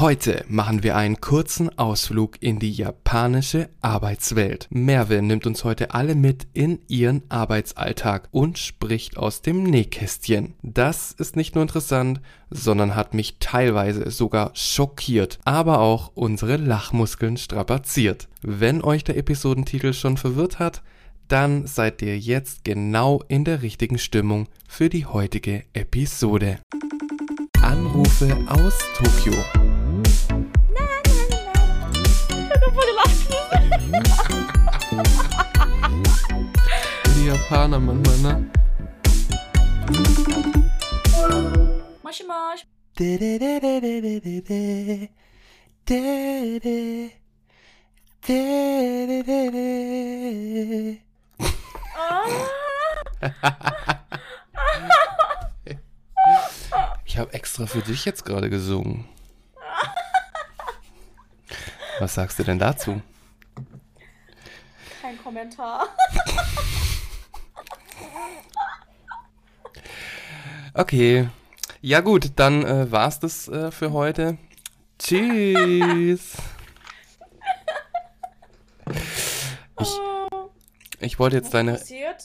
Heute machen wir einen kurzen Ausflug in die japanische Arbeitswelt. Merve nimmt uns heute alle mit in ihren Arbeitsalltag und spricht aus dem Nähkästchen. Das ist nicht nur interessant, sondern hat mich teilweise sogar schockiert, aber auch unsere Lachmuskeln strapaziert. Wenn euch der Episodentitel schon verwirrt hat, dann seid ihr jetzt genau in der richtigen Stimmung für die heutige Episode. Anrufe aus Tokio. Die Japaner manchmal, ne? Moshi Mosh. Ich habe extra für dich jetzt gerade gesungen. Was sagst du denn dazu? Kein Kommentar. Okay. Ja gut, dann äh, war's das äh, für heute. Tschüss. Ich, ich wollte jetzt deine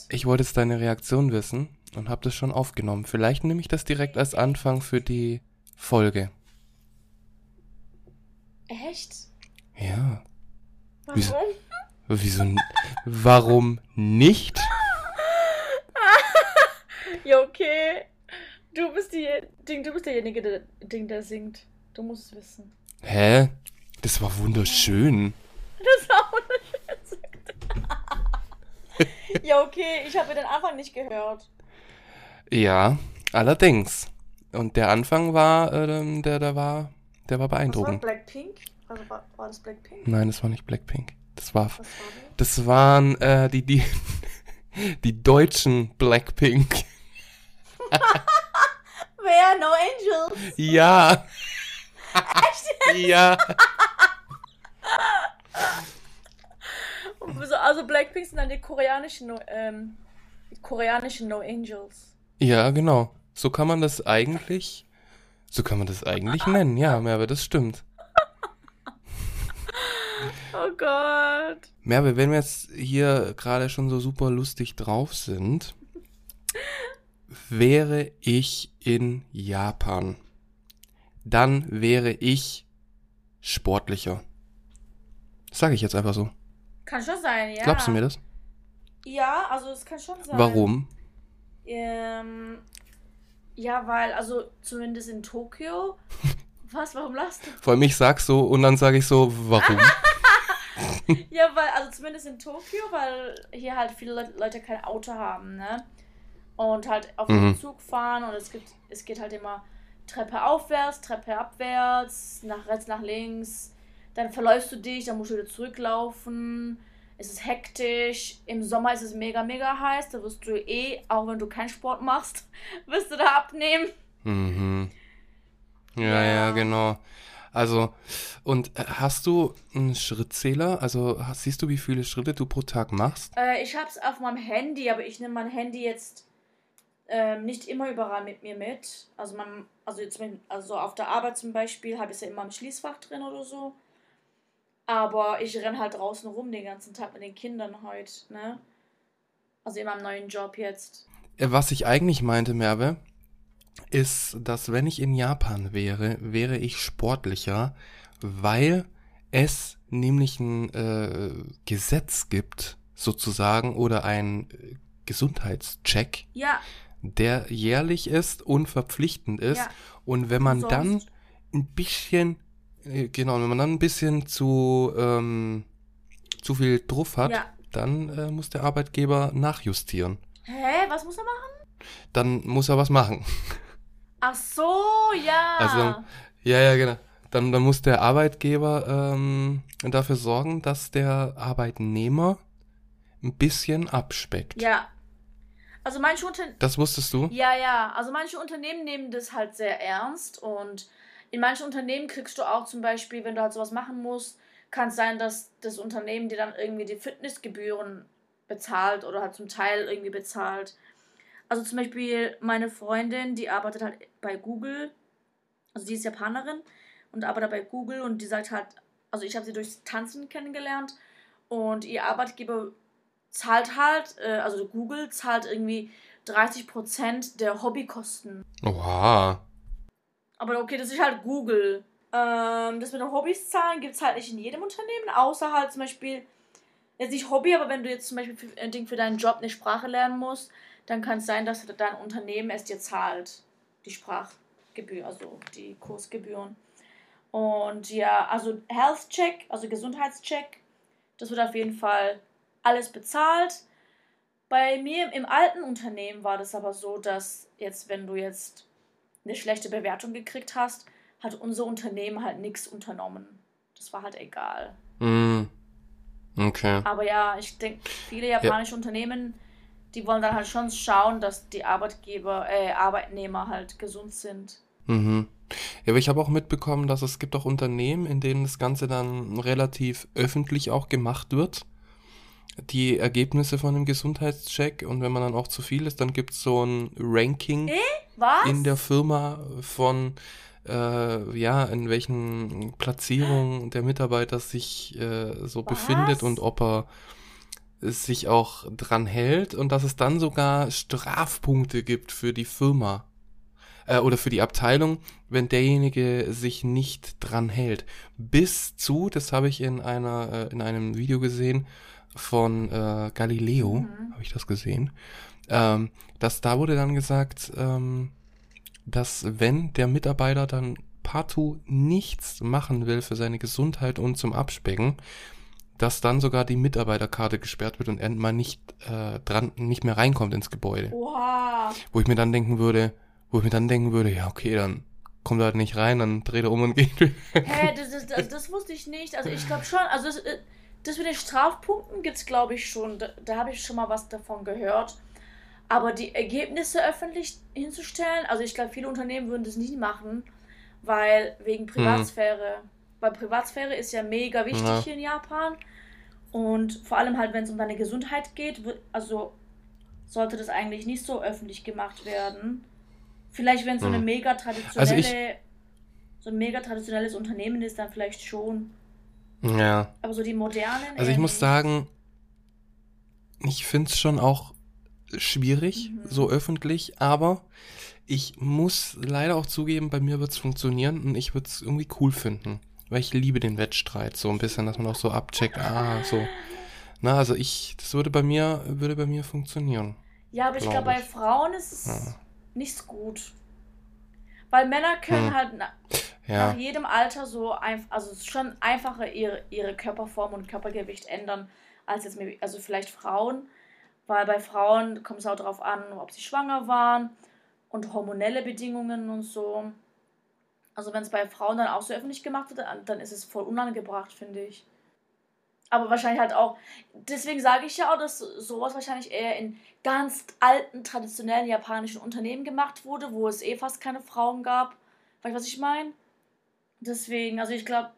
ich wollte jetzt deine Reaktion wissen und habe das schon aufgenommen. Vielleicht nehme ich das direkt als Anfang für die Folge. Echt? Ja. Warum? Wieso? Wieso? Warum nicht? Ja, okay. Du bist die Ding, du bist derjenige, der Ding, der singt. Du musst es wissen. Hä? Das war wunderschön. Das war wunderschön. ja, okay, ich habe den Anfang nicht gehört. Ja, allerdings. Und der Anfang war, ähm, der, der war, der war Was war beeindruckend. Blackpink? Also war, war das Blackpink? Nein, das war nicht Blackpink. Das war, war das? waren äh, die, die, die deutschen Blackpink. Wer? No Angels? Ja. ja. Also- Blackpink sind dann die koreanischen, no, ähm, die koreanischen No Angels. Ja, genau. So kann man das eigentlich, so kann man das eigentlich nennen. Ja, Merve, das stimmt. Oh Gott. Merve, wenn wir jetzt hier gerade schon so super lustig drauf sind, wäre ich in Japan, dann wäre ich sportlicher. Das sage ich jetzt einfach so. Kann schon sein, ja. Glaubst du mir das? Ja, also es kann schon sein. Warum? Ähm, ja, weil, also zumindest in Tokio. Was, warum lachst du? Vor allem ich sag so und dann sage ich so, warum? Ja, weil, also zumindest in Tokio, weil hier halt viele Le Leute kein Auto haben, ne? Und halt auf Mhm. dem Zug fahren und es gibt, es geht halt immer Treppe aufwärts, Treppe abwärts, nach rechts, nach links. Dann verläufst du dich, dann musst du wieder zurücklaufen. Es ist hektisch. Im Sommer ist es mega, mega heiß. Da wirst du eh, auch wenn du keinen Sport machst, wirst du da abnehmen. Mhm. Ja, Ja. ja, genau. Also, und äh, hast du einen Schrittzähler? Also, hast, siehst du, wie viele Schritte du pro Tag machst? Äh, ich hab's auf meinem Handy, aber ich nehme mein Handy jetzt ähm, nicht immer überall mit mir mit. Also, man, also, jetzt, also auf der Arbeit zum Beispiel habe ich es ja immer im Schließfach drin oder so. Aber ich renn halt draußen rum den ganzen Tag mit den Kindern heute, ne? Also in meinem neuen Job jetzt. Äh, Was ich eigentlich meinte, Merve, ist, dass wenn ich in Japan wäre, wäre ich sportlicher, weil es nämlich ein äh, Gesetz gibt, sozusagen, oder ein äh, Gesundheitscheck, Ja, der jährlich ist und verpflichtend ist. ja. Und wenn man dann Umsonst. ein bisschen, äh, genau, wenn man dann ein bisschen zu, ähm, zu viel drauf hat, Ja. dann äh, muss der Arbeitgeber nachjustieren. Hä? Was muss er machen? Dann muss er was machen. Ach so, ja. Also, Ja, ja, genau. Dann, dann muss der Arbeitgeber ähm, dafür sorgen, dass der Arbeitnehmer ein bisschen abspeckt. ja. Also manche Unternehmen. Das wusstest du? Ja, ja. Also manche Unternehmen nehmen das halt sehr ernst und in manchen Unternehmen kriegst du auch zum Beispiel, wenn du halt sowas machen musst, kann es sein, dass das Unternehmen dir dann irgendwie die Fitnessgebühren bezahlt oder halt zum Teil irgendwie bezahlt. Also zum Beispiel meine Freundin, die arbeitet halt bei Google, also die ist Japanerin und arbeitet bei Google und die sagt halt, also ich habe sie durchs Tanzen kennengelernt und ihr Arbeitgeber zahlt halt, äh, also Google zahlt irgendwie 30% der Hobbykosten. Oha. Aber okay, das ist halt Google. Ähm, das mit den Hobbys zahlen gibt es halt nicht in jedem Unternehmen, außer halt zum Beispiel, jetzt nicht Hobby, aber wenn du jetzt zum Beispiel für, ein Ding für deinen Job eine Sprache lernen musst, dann kann es sein, dass dein Unternehmen es dir zahlt. Die Sprachgebühr, also die Kursgebühren. Und ja, also Health Check, also Gesundheitscheck, das wird auf jeden Fall alles bezahlt. Bei mir im alten Unternehmen war das aber so, dass jetzt, wenn du jetzt eine schlechte Bewertung gekriegt hast, hat unser Unternehmen halt nichts unternommen. Das war halt egal. Mm. Okay. Aber ja, ich denke, viele japanische ja. Unternehmen, die wollen dann halt schon schauen, dass die Arbeitgeber, äh, Arbeitnehmer halt gesund sind. Mhm. Ja, aber ich habe auch mitbekommen, dass es gibt auch Unternehmen, in denen das Ganze dann relativ öffentlich auch gemacht wird. Die Ergebnisse von dem Gesundheitscheck und wenn man dann auch zu viel ist, dann gibt es so ein Ranking äh? in der Firma von äh, ja, in welchen Platzierungen der Mitarbeiter sich äh, so Was? befindet und ob er sich auch dran hält und dass es dann sogar Strafpunkte gibt für die Firma äh, oder für die Abteilung, wenn derjenige sich nicht dran hält. Bis zu, das habe ich in einer äh, in einem Video gesehen von äh, Galileo, mhm. habe ich das gesehen. Ähm, dass da wurde dann gesagt, ähm, dass wenn der Mitarbeiter dann partout nichts machen will für seine Gesundheit und zum Abspecken, dass dann sogar die Mitarbeiterkarte gesperrt wird und er mal nicht äh, dran, nicht mehr reinkommt ins Gebäude. Wow. Wo ich mir dann denken würde, wo ich mir dann denken würde, ja, okay, dann kommt er halt nicht rein, dann dreht er um und geht. Hä, hey, das, das, das, das, wusste ich nicht. Also ich glaube schon, also das, äh, das mit den Strafpunkten gibt es, glaube ich, schon. Da, da habe ich schon mal was davon gehört. Aber die Ergebnisse öffentlich hinzustellen, also ich glaube, viele Unternehmen würden das nicht machen, weil wegen Privatsphäre. Mhm. Weil Privatsphäre ist ja mega wichtig ja. hier in Japan. Und vor allem halt, wenn es um deine Gesundheit geht, wird, also sollte das eigentlich nicht so öffentlich gemacht werden. Vielleicht, wenn es so eine mega traditionelle, also ich, so ein mega traditionelles Unternehmen ist, dann vielleicht schon. Ja. Aber so die modernen. Also ich muss sagen, ich finde es schon auch schwierig, mhm. so öffentlich, aber ich muss leider auch zugeben, bei mir wird es funktionieren und ich würde es irgendwie cool finden. Weil ich liebe den Wettstreit so ein bisschen, dass man auch so abcheckt, ah, so. Na, also ich, das würde bei mir, würde bei mir funktionieren. Ja, aber ich glaube, glaub, bei Frauen ist es. Ja nicht so gut. Weil Männer können hm. halt na, ja. nach jedem Alter so einfach, also schon einfacher ihre, ihre Körperform und Körpergewicht ändern, als jetzt also vielleicht Frauen. Weil bei Frauen kommt es auch darauf an, ob sie schwanger waren und hormonelle Bedingungen und so. Also wenn es bei Frauen dann auch so öffentlich gemacht wird, dann ist es voll unangebracht, finde ich aber wahrscheinlich halt auch. Deswegen sage ich ja auch, dass sowas wahrscheinlich eher in ganz alten, traditionellen japanischen Unternehmen gemacht wurde, wo es eh fast keine Frauen gab. Weißt du, was ich meine? Deswegen, also ich glaube,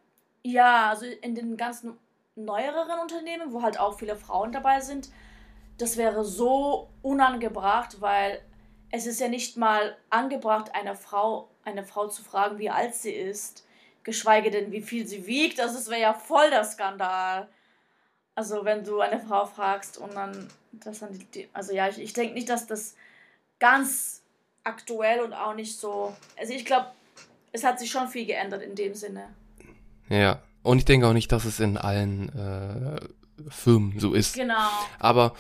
ja, also in den ganzen neueren Unternehmen, wo halt auch viele Frauen dabei sind, das wäre so unangebracht, weil es ist ja nicht mal angebracht, eine Frau, eine Frau zu fragen, wie alt sie ist, geschweige denn, wie viel sie wiegt. Das wäre ja voll der Skandal. Also wenn du eine Frau fragst und dann das dann die, also ja, ich, ich denke nicht, dass das ganz aktuell und auch nicht so. Also ich glaube, es hat sich schon viel geändert in dem Sinne. Ja, und ich denke auch nicht, dass es in allen äh, Firmen so ist. Genau. Aber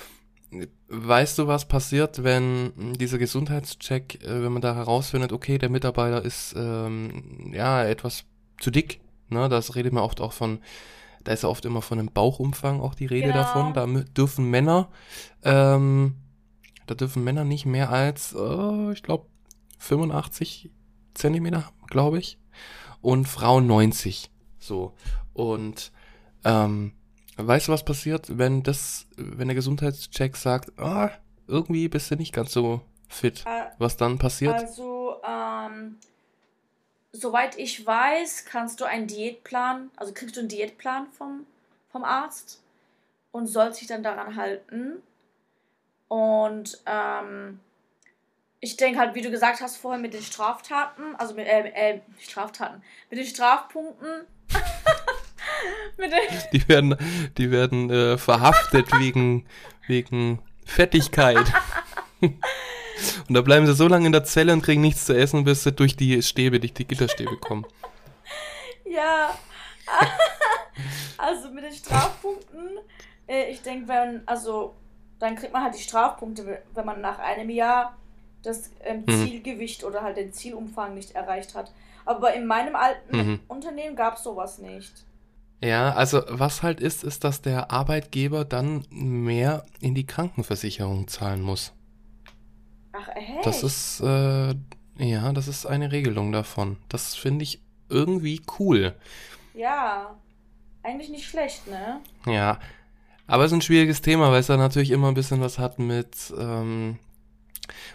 weißt du, was passiert, wenn dieser Gesundheitscheck, äh, wenn man da herausfindet, okay, der Mitarbeiter ist ähm, ja etwas zu dick, ne? Das redet man oft auch von da ist ja oft immer von einem Bauchumfang auch die Rede genau. davon. Da dürfen Männer, ähm, da dürfen Männer nicht mehr als, äh, ich glaube, 85 Zentimeter, glaube ich. Und Frauen 90. So. Und ähm, weißt du, was passiert, wenn das, wenn der Gesundheitscheck sagt, ah, irgendwie bist du nicht ganz so fit. Äh, was dann passiert? Also, ähm, soweit ich weiß, kannst du einen Diätplan, also kriegst du einen Diätplan vom, vom Arzt und sollst dich dann daran halten. Und ähm, ich denke halt, wie du gesagt hast vorher mit den Straftaten, also mit äh, äh, Straftaten, mit den Strafpunkten. die werden, die werden äh, verhaftet wegen, wegen Fettigkeit. und da bleiben sie so lange in der Zelle und kriegen nichts zu essen, bis sie durch die Stäbe, durch die Gitterstäbe kommen. Ja. also mit den Strafpunkten, äh, ich denke, wenn, also dann kriegt man halt die Strafpunkte, wenn man nach einem Jahr das ähm, mhm. Zielgewicht oder halt den Zielumfang nicht erreicht hat. Aber in meinem alten mhm. Unternehmen gab es sowas nicht. Ja, also was halt ist, ist, dass der Arbeitgeber dann mehr in die Krankenversicherung zahlen muss. Ach, echt? Das ist, äh, ja, das ist eine Regelung davon. Das finde ich irgendwie cool. Ja, eigentlich nicht schlecht, ne? Ja, aber es ist ein schwieriges Thema, weil es da natürlich immer ein bisschen was hat mit ähm,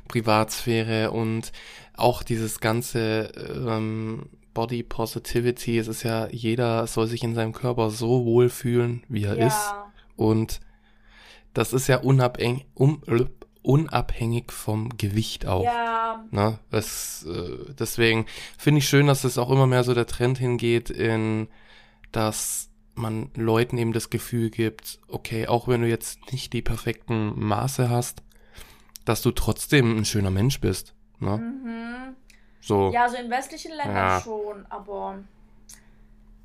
Privatsphäre und auch dieses ganze ähm, Body Positivity. Es ist ja, jeder soll sich in seinem Körper so wohlfühlen, wie er ja. ist. Und das ist ja unabhängig, um, unabhängig vom Gewicht auch. Ja. Ne? Das, äh, deswegen finde ich schön, dass es auch immer mehr so der Trend hingeht in, dass man Leuten eben das Gefühl gibt, okay, auch wenn du jetzt nicht die perfekten Maße hast, dass du trotzdem ein schöner Mensch bist. Ne? Mhm. So. Ja, so in westlichen Ländern ja. schon, aber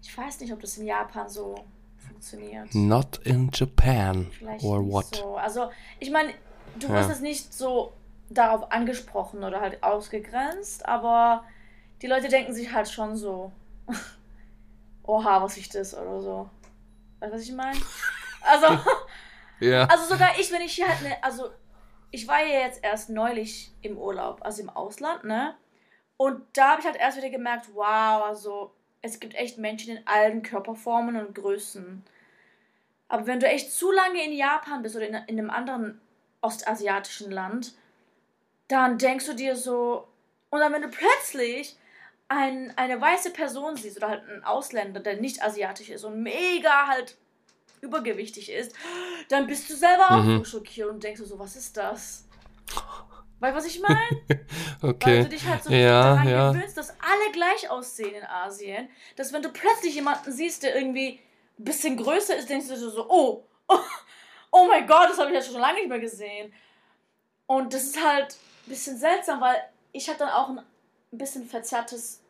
ich weiß nicht, ob das in Japan so funktioniert. Not in Japan. Vielleicht or what? So. Also, ich meine, du wirst es nicht so darauf angesprochen oder halt ausgegrenzt, aber die Leute denken sich halt schon so, oha, was ist das oder so. Weißt du, was ich meine? Also, ja. also sogar ich, wenn ich hier halt ne, also ich war ja jetzt erst neulich im Urlaub, also im Ausland, ne? Und da habe ich halt erst wieder gemerkt, wow, also es gibt echt Menschen in allen Körperformen und Größen. Aber wenn du echt zu lange in Japan bist oder in, in einem anderen ostasiatischen Land, dann denkst du dir so, und dann wenn du plötzlich ein, eine weiße Person siehst oder halt einen Ausländer, der nicht asiatisch ist und mega halt übergewichtig ist, dann bist du selber auch mhm. so schockiert und denkst so, was ist das? Weißt du, was ich meine? okay. Weil du dich halt so ja, daran ja. gewöhnst, dass alle gleich aussehen in Asien, dass wenn du plötzlich jemanden siehst, der irgendwie ein bisschen größer ist, denkst du so, oh, oh, oh mein Gott, das habe ich ja schon lange nicht mehr gesehen. Und das ist halt ein bisschen seltsam, weil ich habe dann auch ein bisschen verzerrtes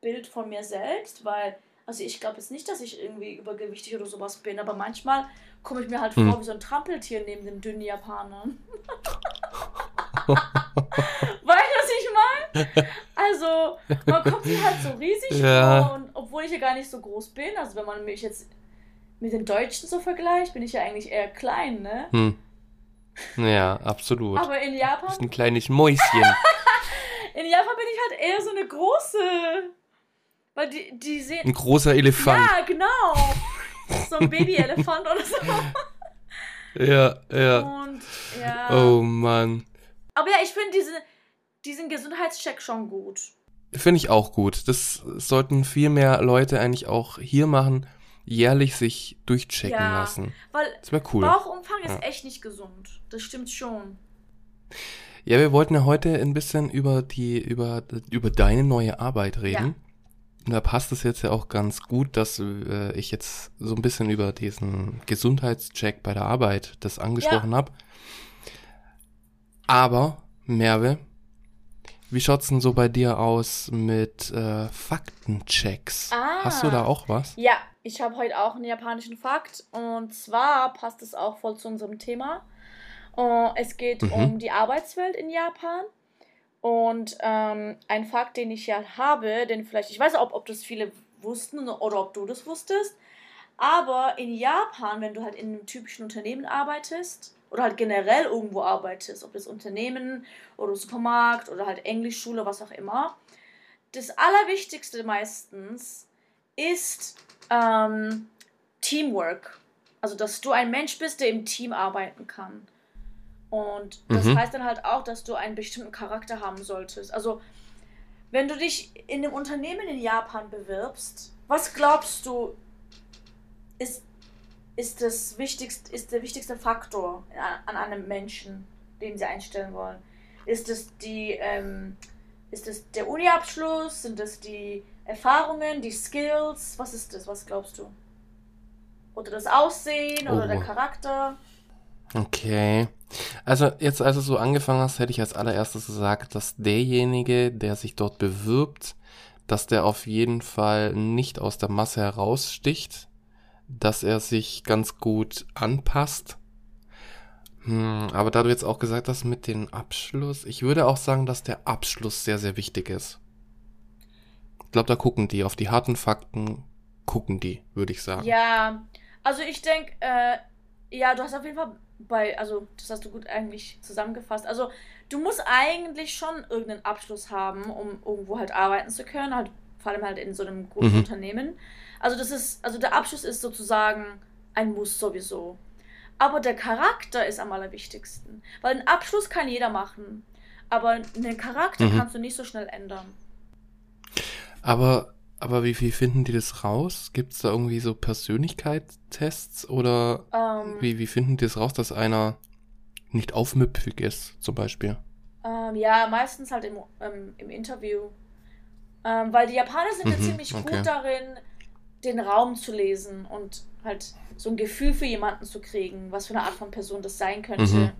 Bild von mir selbst, weil also ich glaube jetzt nicht, dass ich irgendwie übergewichtig oder sowas bin, aber manchmal komme ich mir halt hm. vor wie so ein Trampeltier neben dem dünnen Japaner. weißt du, was ich meine? Also, man kommt mir halt so riesig ja. vor und obwohl ich ja gar nicht so groß bin, also wenn man mich jetzt mit den Deutschen so vergleicht, bin ich ja eigentlich eher klein, ne? Hm. Ja, absolut. Aber in Japan. Du bist ein kleines Mäuschen. in Japan bin ich halt eher so eine große. Weil die, die sehen. Ein großer Elefant. Ja, genau. so ein Babyelefant oder so. Ja, ja. Und, ja. Oh Mann. Aber ja, ich finde diese, diesen Gesundheitscheck schon gut. Finde ich auch gut. Das sollten viel mehr Leute eigentlich auch hier machen, jährlich sich durchchecken ja, lassen. Weil das wäre cool. Bauchumfang ja. ist echt nicht gesund. Das stimmt schon. Ja, wir wollten ja heute ein bisschen über die, über, über deine neue Arbeit reden. Ja. Da passt es jetzt ja auch ganz gut, dass äh, ich jetzt so ein bisschen über diesen Gesundheitscheck bei der Arbeit das angesprochen ja. habe. Aber, Merve, wie schaut's denn so bei dir aus mit äh, Faktenchecks? Ah, Hast du da auch was? Ja, ich habe heute auch einen japanischen Fakt und zwar passt es auch voll zu unserem Thema. Uh, es geht mhm. um die Arbeitswelt in Japan und ähm, ein Fakt, den ich ja habe, den vielleicht, ich weiß auch, ob das viele wussten oder ob du das wusstest, aber in Japan, wenn du halt in einem typischen Unternehmen arbeitest oder halt generell irgendwo arbeitest, ob das Unternehmen oder Supermarkt oder halt Englischschule, was auch immer, das Allerwichtigste meistens ist ähm, Teamwork. Also, dass du ein Mensch bist, der im Team arbeiten kann. Und das mhm. heißt dann halt auch, dass du einen bestimmten Charakter haben solltest. Also, wenn du dich in einem Unternehmen in Japan bewirbst, was glaubst du, ist, ist, das wichtigste, ist der wichtigste Faktor an einem Menschen, den sie einstellen wollen? Ist es die, ähm, ist es der Uni-Abschluss? Sind es die Erfahrungen, die Skills? Was ist das? Was glaubst du? Oder das Aussehen oder Oh. der Charakter? Okay. Also jetzt, als du so angefangen hast, hätte ich als allererstes gesagt, dass derjenige, der sich dort bewirbt, dass der auf jeden Fall nicht aus der Masse heraussticht, dass er sich ganz gut anpasst. Hm, aber da du jetzt auch gesagt hast mit dem Abschluss, ich würde auch sagen, dass der Abschluss sehr, sehr wichtig ist. Ich glaube, da gucken die, auf die harten Fakten gucken die, würde ich sagen. Ja, also ich denke, äh, ja, du hast auf jeden Fall bei, also das hast du gut eigentlich zusammengefasst. Also du musst eigentlich schon irgendeinen Abschluss haben, um irgendwo halt arbeiten zu können, halt vor allem halt in so einem großen Mhm. Unternehmen. Also das ist, also der Abschluss ist sozusagen ein Muss sowieso. Aber der Charakter ist am allerwichtigsten, weil einen Abschluss kann jeder machen, aber einen Charakter Mhm. kannst du nicht so schnell ändern. Aber, aber wie, wie finden die das raus? Gibt es da irgendwie so Persönlichkeitstests oder Ähm, wie, wie finden die das raus, dass einer nicht aufmüpfig ist, zum Beispiel? Ähm, ja, meistens halt im, ähm, im Interview. Ähm, weil die Japaner sind ja Mhm, ziemlich okay. gut darin, den Raum zu lesen und halt so ein Gefühl für jemanden zu kriegen, was für eine Art von Person das sein könnte. Mhm.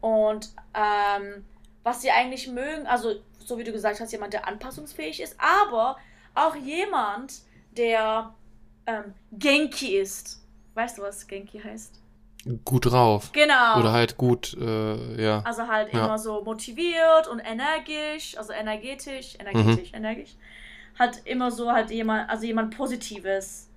Und ähm, was sie eigentlich mögen, also so wie du gesagt hast, jemand, der anpassungsfähig ist, aber auch jemand, der ähm, Genki ist. Weißt du, was Genki heißt? Gut drauf. Genau. Oder halt gut, äh, ja. Also halt Ja. immer so motiviert und energisch, also energetisch, energetisch, Mhm. energisch. Halt immer so halt jemand, also jemand Positives.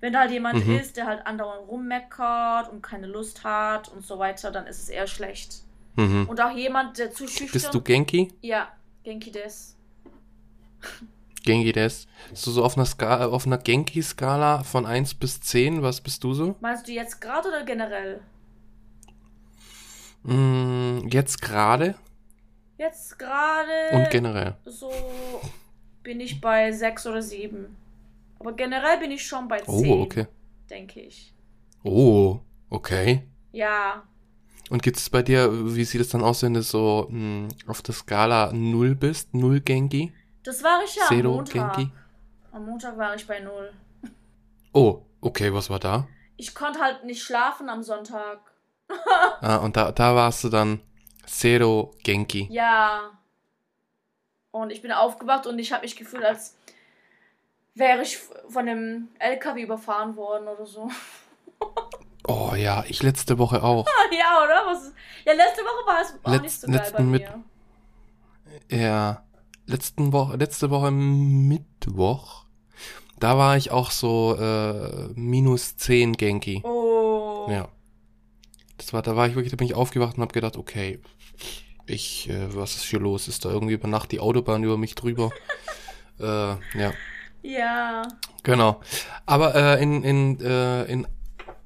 Wenn da halt jemand Mhm. ist, der halt andauernd rummeckert und keine Lust hat und so weiter, dann ist es eher schlecht. Mhm. Und auch jemand, der zu schüchtern... Bist du Genki? Ja, Genki des. Genki des. So, so auf einer Skala, auf einer Genki-Skala von 1 bis 10, was bist du so? Meinst du jetzt gerade oder generell? Mm, jetzt gerade Jetzt gerade und generell. so bin ich bei sechs oder sieben. Aber generell bin ich schon bei Oh, zehn, okay. denke ich. Oh, okay. Ja, Und gibt es bei dir, wie sieht es dann aus, wenn du so mh, auf der Skala 0 bist? 0 Genki? Das war ich ja am Zero Montag. Genki? Am Montag war ich bei null. Oh, okay, was war da? Ich konnte halt nicht schlafen am Sonntag. Ah, und da, da warst du dann Zero Genki. Ja. Und ich bin aufgewacht und ich habe mich gefühlt, als wäre ich von einem LKW überfahren worden oder so. Oh ja, ich letzte Woche auch. ja, oder? Was ist... Ja, letzte Woche war es auch Letz- nicht so geil bei Mit- mir. Ja, letzten Woche, letzte Woche Mittwoch, da war ich auch so äh, minus 10 Genki. Oh. Ja. Das war, da war ich wirklich, da bin ich aufgewacht und habe gedacht, okay, ich, äh, was ist hier los? Ist da irgendwie über Nacht die Autobahn über mich drüber? äh, ja, Ja. genau. Aber äh, in, in, äh, in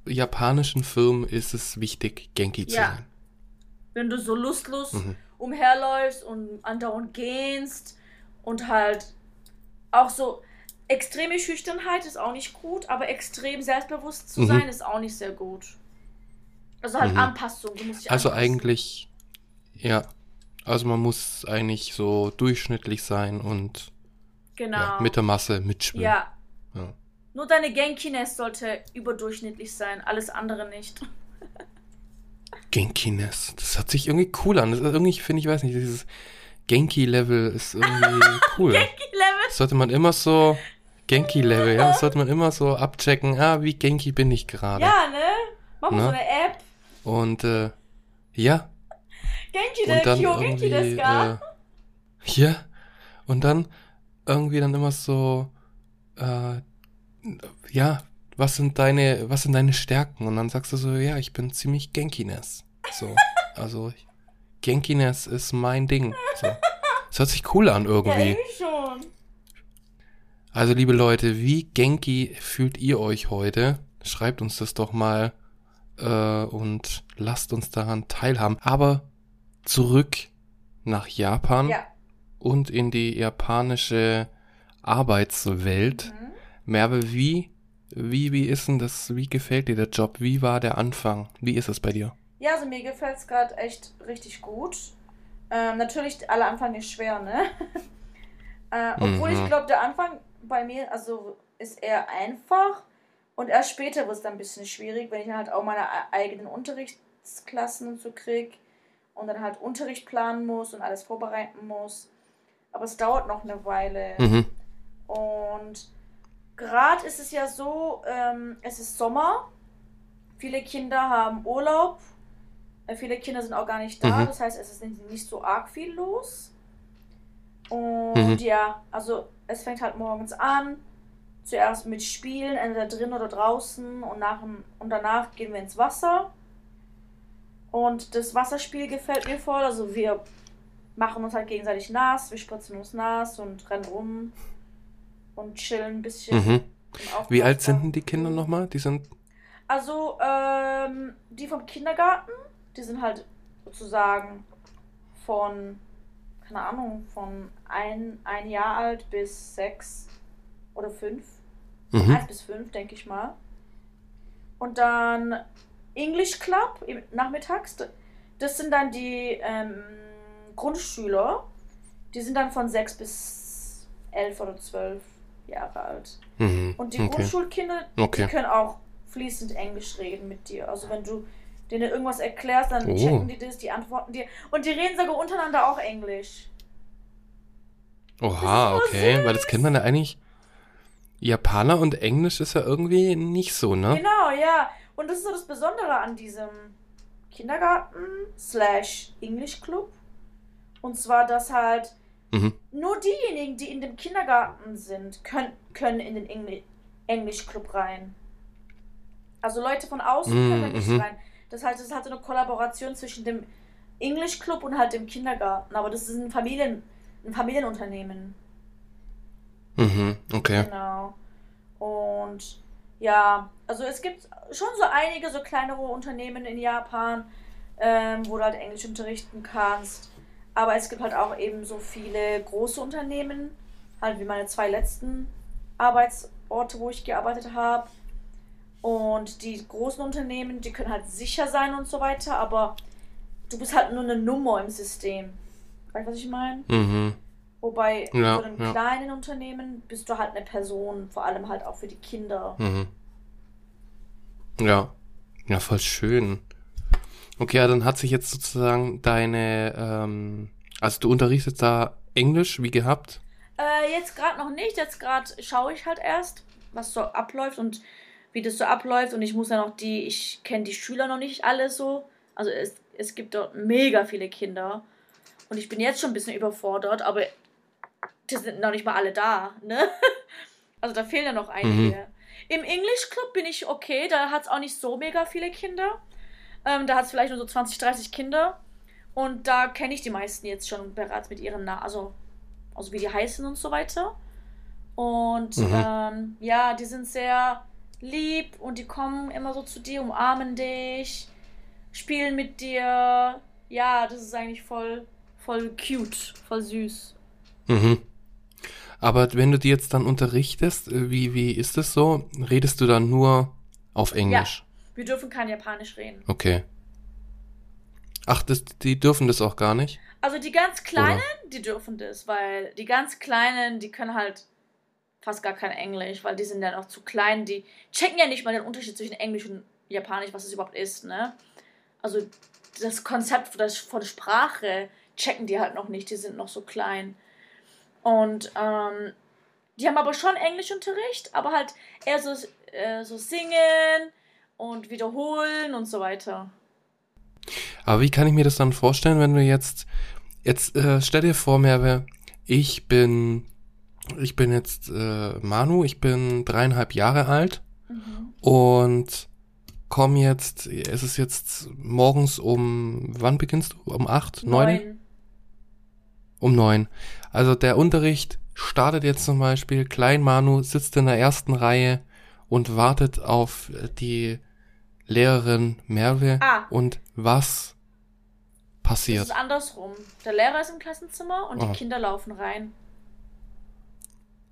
japanischen Firmen ist es wichtig, Genki zu Ja. sein. Wenn du so lustlos Mhm. umherläufst und andauernd gehst und halt auch so extreme Schüchternheit ist auch nicht gut, aber extrem selbstbewusst zu Mhm. sein ist auch nicht sehr gut. Also halt Mhm. Anpassung. Du musst dich Also anpassen. eigentlich, ja, also man muss eigentlich so durchschnittlich sein und Genau. ja, mit der Masse mitschwimmen. Ja. Ja. Nur deine Genkiness sollte überdurchschnittlich sein, alles andere nicht. Genkines. Das hört sich irgendwie cool an. Das ist irgendwie, finde, ich weiß nicht, dieses Genki-Level ist irgendwie cool. Level. Das sollte man immer so, Genki-Level, ja, das sollte man immer so abchecken. Ah, wie Genki bin ich gerade. Ja, ne? Mach mal Ne? so eine App. Und, äh, ja, Genki und dann Kyo, Genki irgendwie, äh, ja, und dann irgendwie dann immer so, äh, ja, was sind deine, was sind deine Stärken? Und dann sagst du so, ja, ich bin ziemlich Genkines. So, also, Genkines ist mein Ding. So. Das hört sich cool an Ja, irgendwie. schon. Also, liebe Leute, wie Genki fühlt ihr euch heute? Schreibt uns das doch mal äh, und lasst uns daran teilhaben. Aber zurück nach Japan Ja. und in die japanische Arbeitswelt. Mhm. Merve, wie, wie, wie ist denn das, wie gefällt dir der Job? Wie war der Anfang? Wie ist es bei dir? Ja, also mir gefällt es gerade echt richtig gut. Ähm, natürlich, aller Anfang ist schwer, ne? äh, obwohl Mhm. ich glaube, der Anfang bei mir, also ist eher einfach und erst später wird es dann ein bisschen schwierig, wenn ich dann halt auch meine e- eigenen Unterrichtsklassen und so krieg und dann halt Unterricht planen muss und alles vorbereiten muss. Aber es dauert noch eine Weile. Mhm. Und gerade ist es ja so, ähm, es ist Sommer, viele Kinder haben Urlaub, äh, viele Kinder sind auch gar nicht da, Mhm. das heißt, es ist nicht, so arg viel los. Und Mhm. ja, also es fängt halt morgens an, zuerst mit Spielen, entweder drin oder draußen und, nach, und danach gehen wir ins Wasser. Und das Wasserspiel gefällt mir voll, also wir machen uns halt gegenseitig nass, wir spritzen uns nass und rennen rum und chillen ein bisschen. Mhm. Wie alt sind denn die Kinder nochmal? Die sind. Also, ähm, die vom Kindergarten, die sind halt sozusagen von, keine Ahnung, von ein, ein Jahr alt bis sechs oder fünf. Mhm. Eins bis fünf, denke ich mal. Und dann English Club nachmittags. Das sind dann die ähm, Grundschüler. Die sind dann von sechs bis elf oder zwölf Jahre alt. Mhm. Und die okay. Grundschulkinder, Okay. die können auch fließend Englisch reden mit dir. Also wenn du denen irgendwas erklärst, dann Oh. checken die das, die antworten dir. Und die reden sogar untereinander auch Englisch. Oha, okay. Weil das kennt man ja eigentlich. Japaner und Englisch ist ja irgendwie nicht so, ne? Genau, ja. Und das ist so das Besondere an diesem Kindergarten slash English Club. Und zwar, dass halt Mhm. nur diejenigen, die in dem Kindergarten sind, können, können in den Engli English Club rein. Also Leute von außen Mm, können nicht mhm. rein. Das heißt, es ist halt so eine Kollaboration zwischen dem English Club und halt dem Kindergarten. Aber das ist ein, Familien, ein Familienunternehmen. Mhm. Okay. Genau. Und ja, also es gibt schon so einige so kleinere Unternehmen in Japan, ähm, wo du halt Englisch unterrichten kannst. Aber es gibt halt auch eben so viele große Unternehmen, halt wie meine zwei letzten Arbeitsorte, wo ich gearbeitet habe. Und die großen Unternehmen, die können halt sicher sein und so weiter, aber du bist halt nur eine Nummer im System. Weißt du, was ich meine? Mhm. Wobei Ja, für den ja. kleinen Unternehmen bist du halt eine Person, vor allem halt auch für die Kinder. Mhm. Ja. Ja, voll schön. Okay, ja, dann hat sich jetzt sozusagen deine, ähm, also du unterrichtest da Englisch wie gehabt. Äh, jetzt gerade noch nicht, jetzt gerade schaue ich halt erst, was so abläuft und wie das so abläuft und ich muss ja noch die, ich kenne die Schüler noch nicht alle so. Also es, es gibt dort mega viele Kinder und ich bin jetzt schon ein bisschen überfordert, aber die sind noch nicht mal alle da, ne? Also da fehlen ja noch einige. Im English Club bin ich okay, da hat es auch nicht so mega viele Kinder. Ähm, da hat es vielleicht nur so 20, 30 Kinder. Und da kenne ich die meisten jetzt schon bereits mit ihren Namen, also, also wie die heißen und so weiter. Und Mhm. ähm, ja, die sind sehr lieb und die kommen immer so zu dir, umarmen dich, spielen mit dir. Ja, das ist eigentlich voll, voll cute, voll süß. Mhm. Aber wenn du die jetzt dann unterrichtest, äh, wie, wie ist es so? Redest du dann nur auf Englisch? Wir dürfen kein Japanisch reden. Okay. Ach, das, die dürfen das auch gar nicht? Also die ganz Kleinen, Oder? die dürfen das, weil die ganz Kleinen, die können halt fast gar kein Englisch, weil die sind ja noch zu klein. Die checken ja nicht mal den Unterschied zwischen Englisch und Japanisch, was es überhaupt ist, ne? Also das Konzept von Sprache checken die halt noch nicht, die sind noch so klein. Und ähm, die haben aber schon Englischunterricht, aber halt eher so, äh, so singen und wiederholen und so weiter. Aber wie kann ich mir das dann vorstellen, wenn du jetzt, jetzt äh, stell dir vor, Merve, ich bin, ich bin jetzt äh, Manu, ich bin dreieinhalb Jahre alt Mhm. und komm jetzt, es ist jetzt morgens um, wann beginnst du? Um acht, neun? Neun. Um neun. Also der Unterricht startet jetzt zum Beispiel, Klein Manu sitzt in der ersten Reihe und wartet auf die Lehrerin Merve Ah. und was Das passiert? ist andersrum. Der Lehrer ist im Klassenzimmer und Ah. die Kinder laufen rein.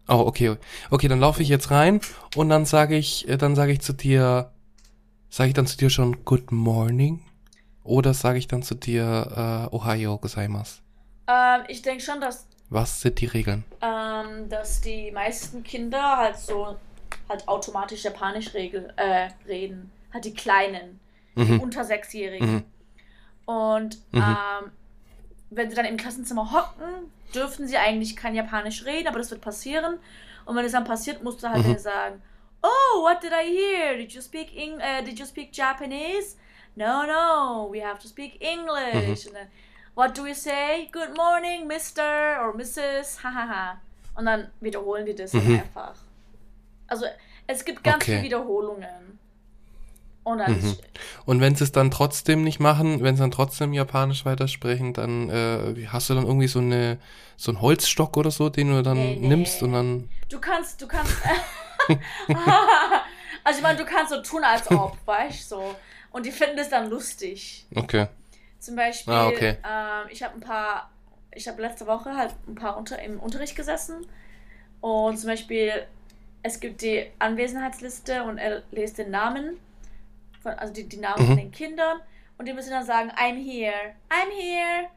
Oh, okay. Okay, dann laufe ich jetzt rein und dann sage ich, äh, dann sage ich zu dir, sage ich dann zu dir schon Good Morning? Oder sage ich dann zu dir äh, Ohayo gozaimasu? Ähm, ich denke schon, dass, Was sind die Regeln? ähm, dass die meisten Kinder halt so halt automatisch Japanisch regel, äh, reden. Halt die Kleinen, die Mhm. unter Sechsjährigen. Mhm. Und Mhm. ähm, wenn sie dann im Klassenzimmer hocken, dürfen sie eigentlich kein Japanisch reden, aber das wird passieren. Und wenn es dann passiert, musst du halt Mhm. sagen, Oh, what did I hear? Did you speak Eng uh, Did you speak Japanese? No, no, we have to speak English. Mhm. And then, what do we say? Good morning, Mr. or Mrs. Hahaha. Und dann wiederholen die das Mhm. einfach. Also es gibt ganz Okay. viele Wiederholungen. Und Mhm. Und wenn sie es dann trotzdem nicht machen, wenn sie dann trotzdem Japanisch weitersprechen, dann äh, hast du dann irgendwie so eine so einen Holzstock oder so, den du dann Nee, nee. nimmst und dann. Du kannst, du kannst. also ich meine, du kannst so tun, als ob, weißt du? So. Und die finden das dann lustig. Okay. Zum Beispiel, Ah, okay. ähm, ich habe ein paar, ich habe letzte Woche halt ein paar unter, im Unterricht gesessen. Und zum Beispiel, es gibt die Anwesenheitsliste und er liest den Namen, von, also die, die Namen Mhm. von den Kindern. Und die müssen dann sagen, I'm here, I'm here.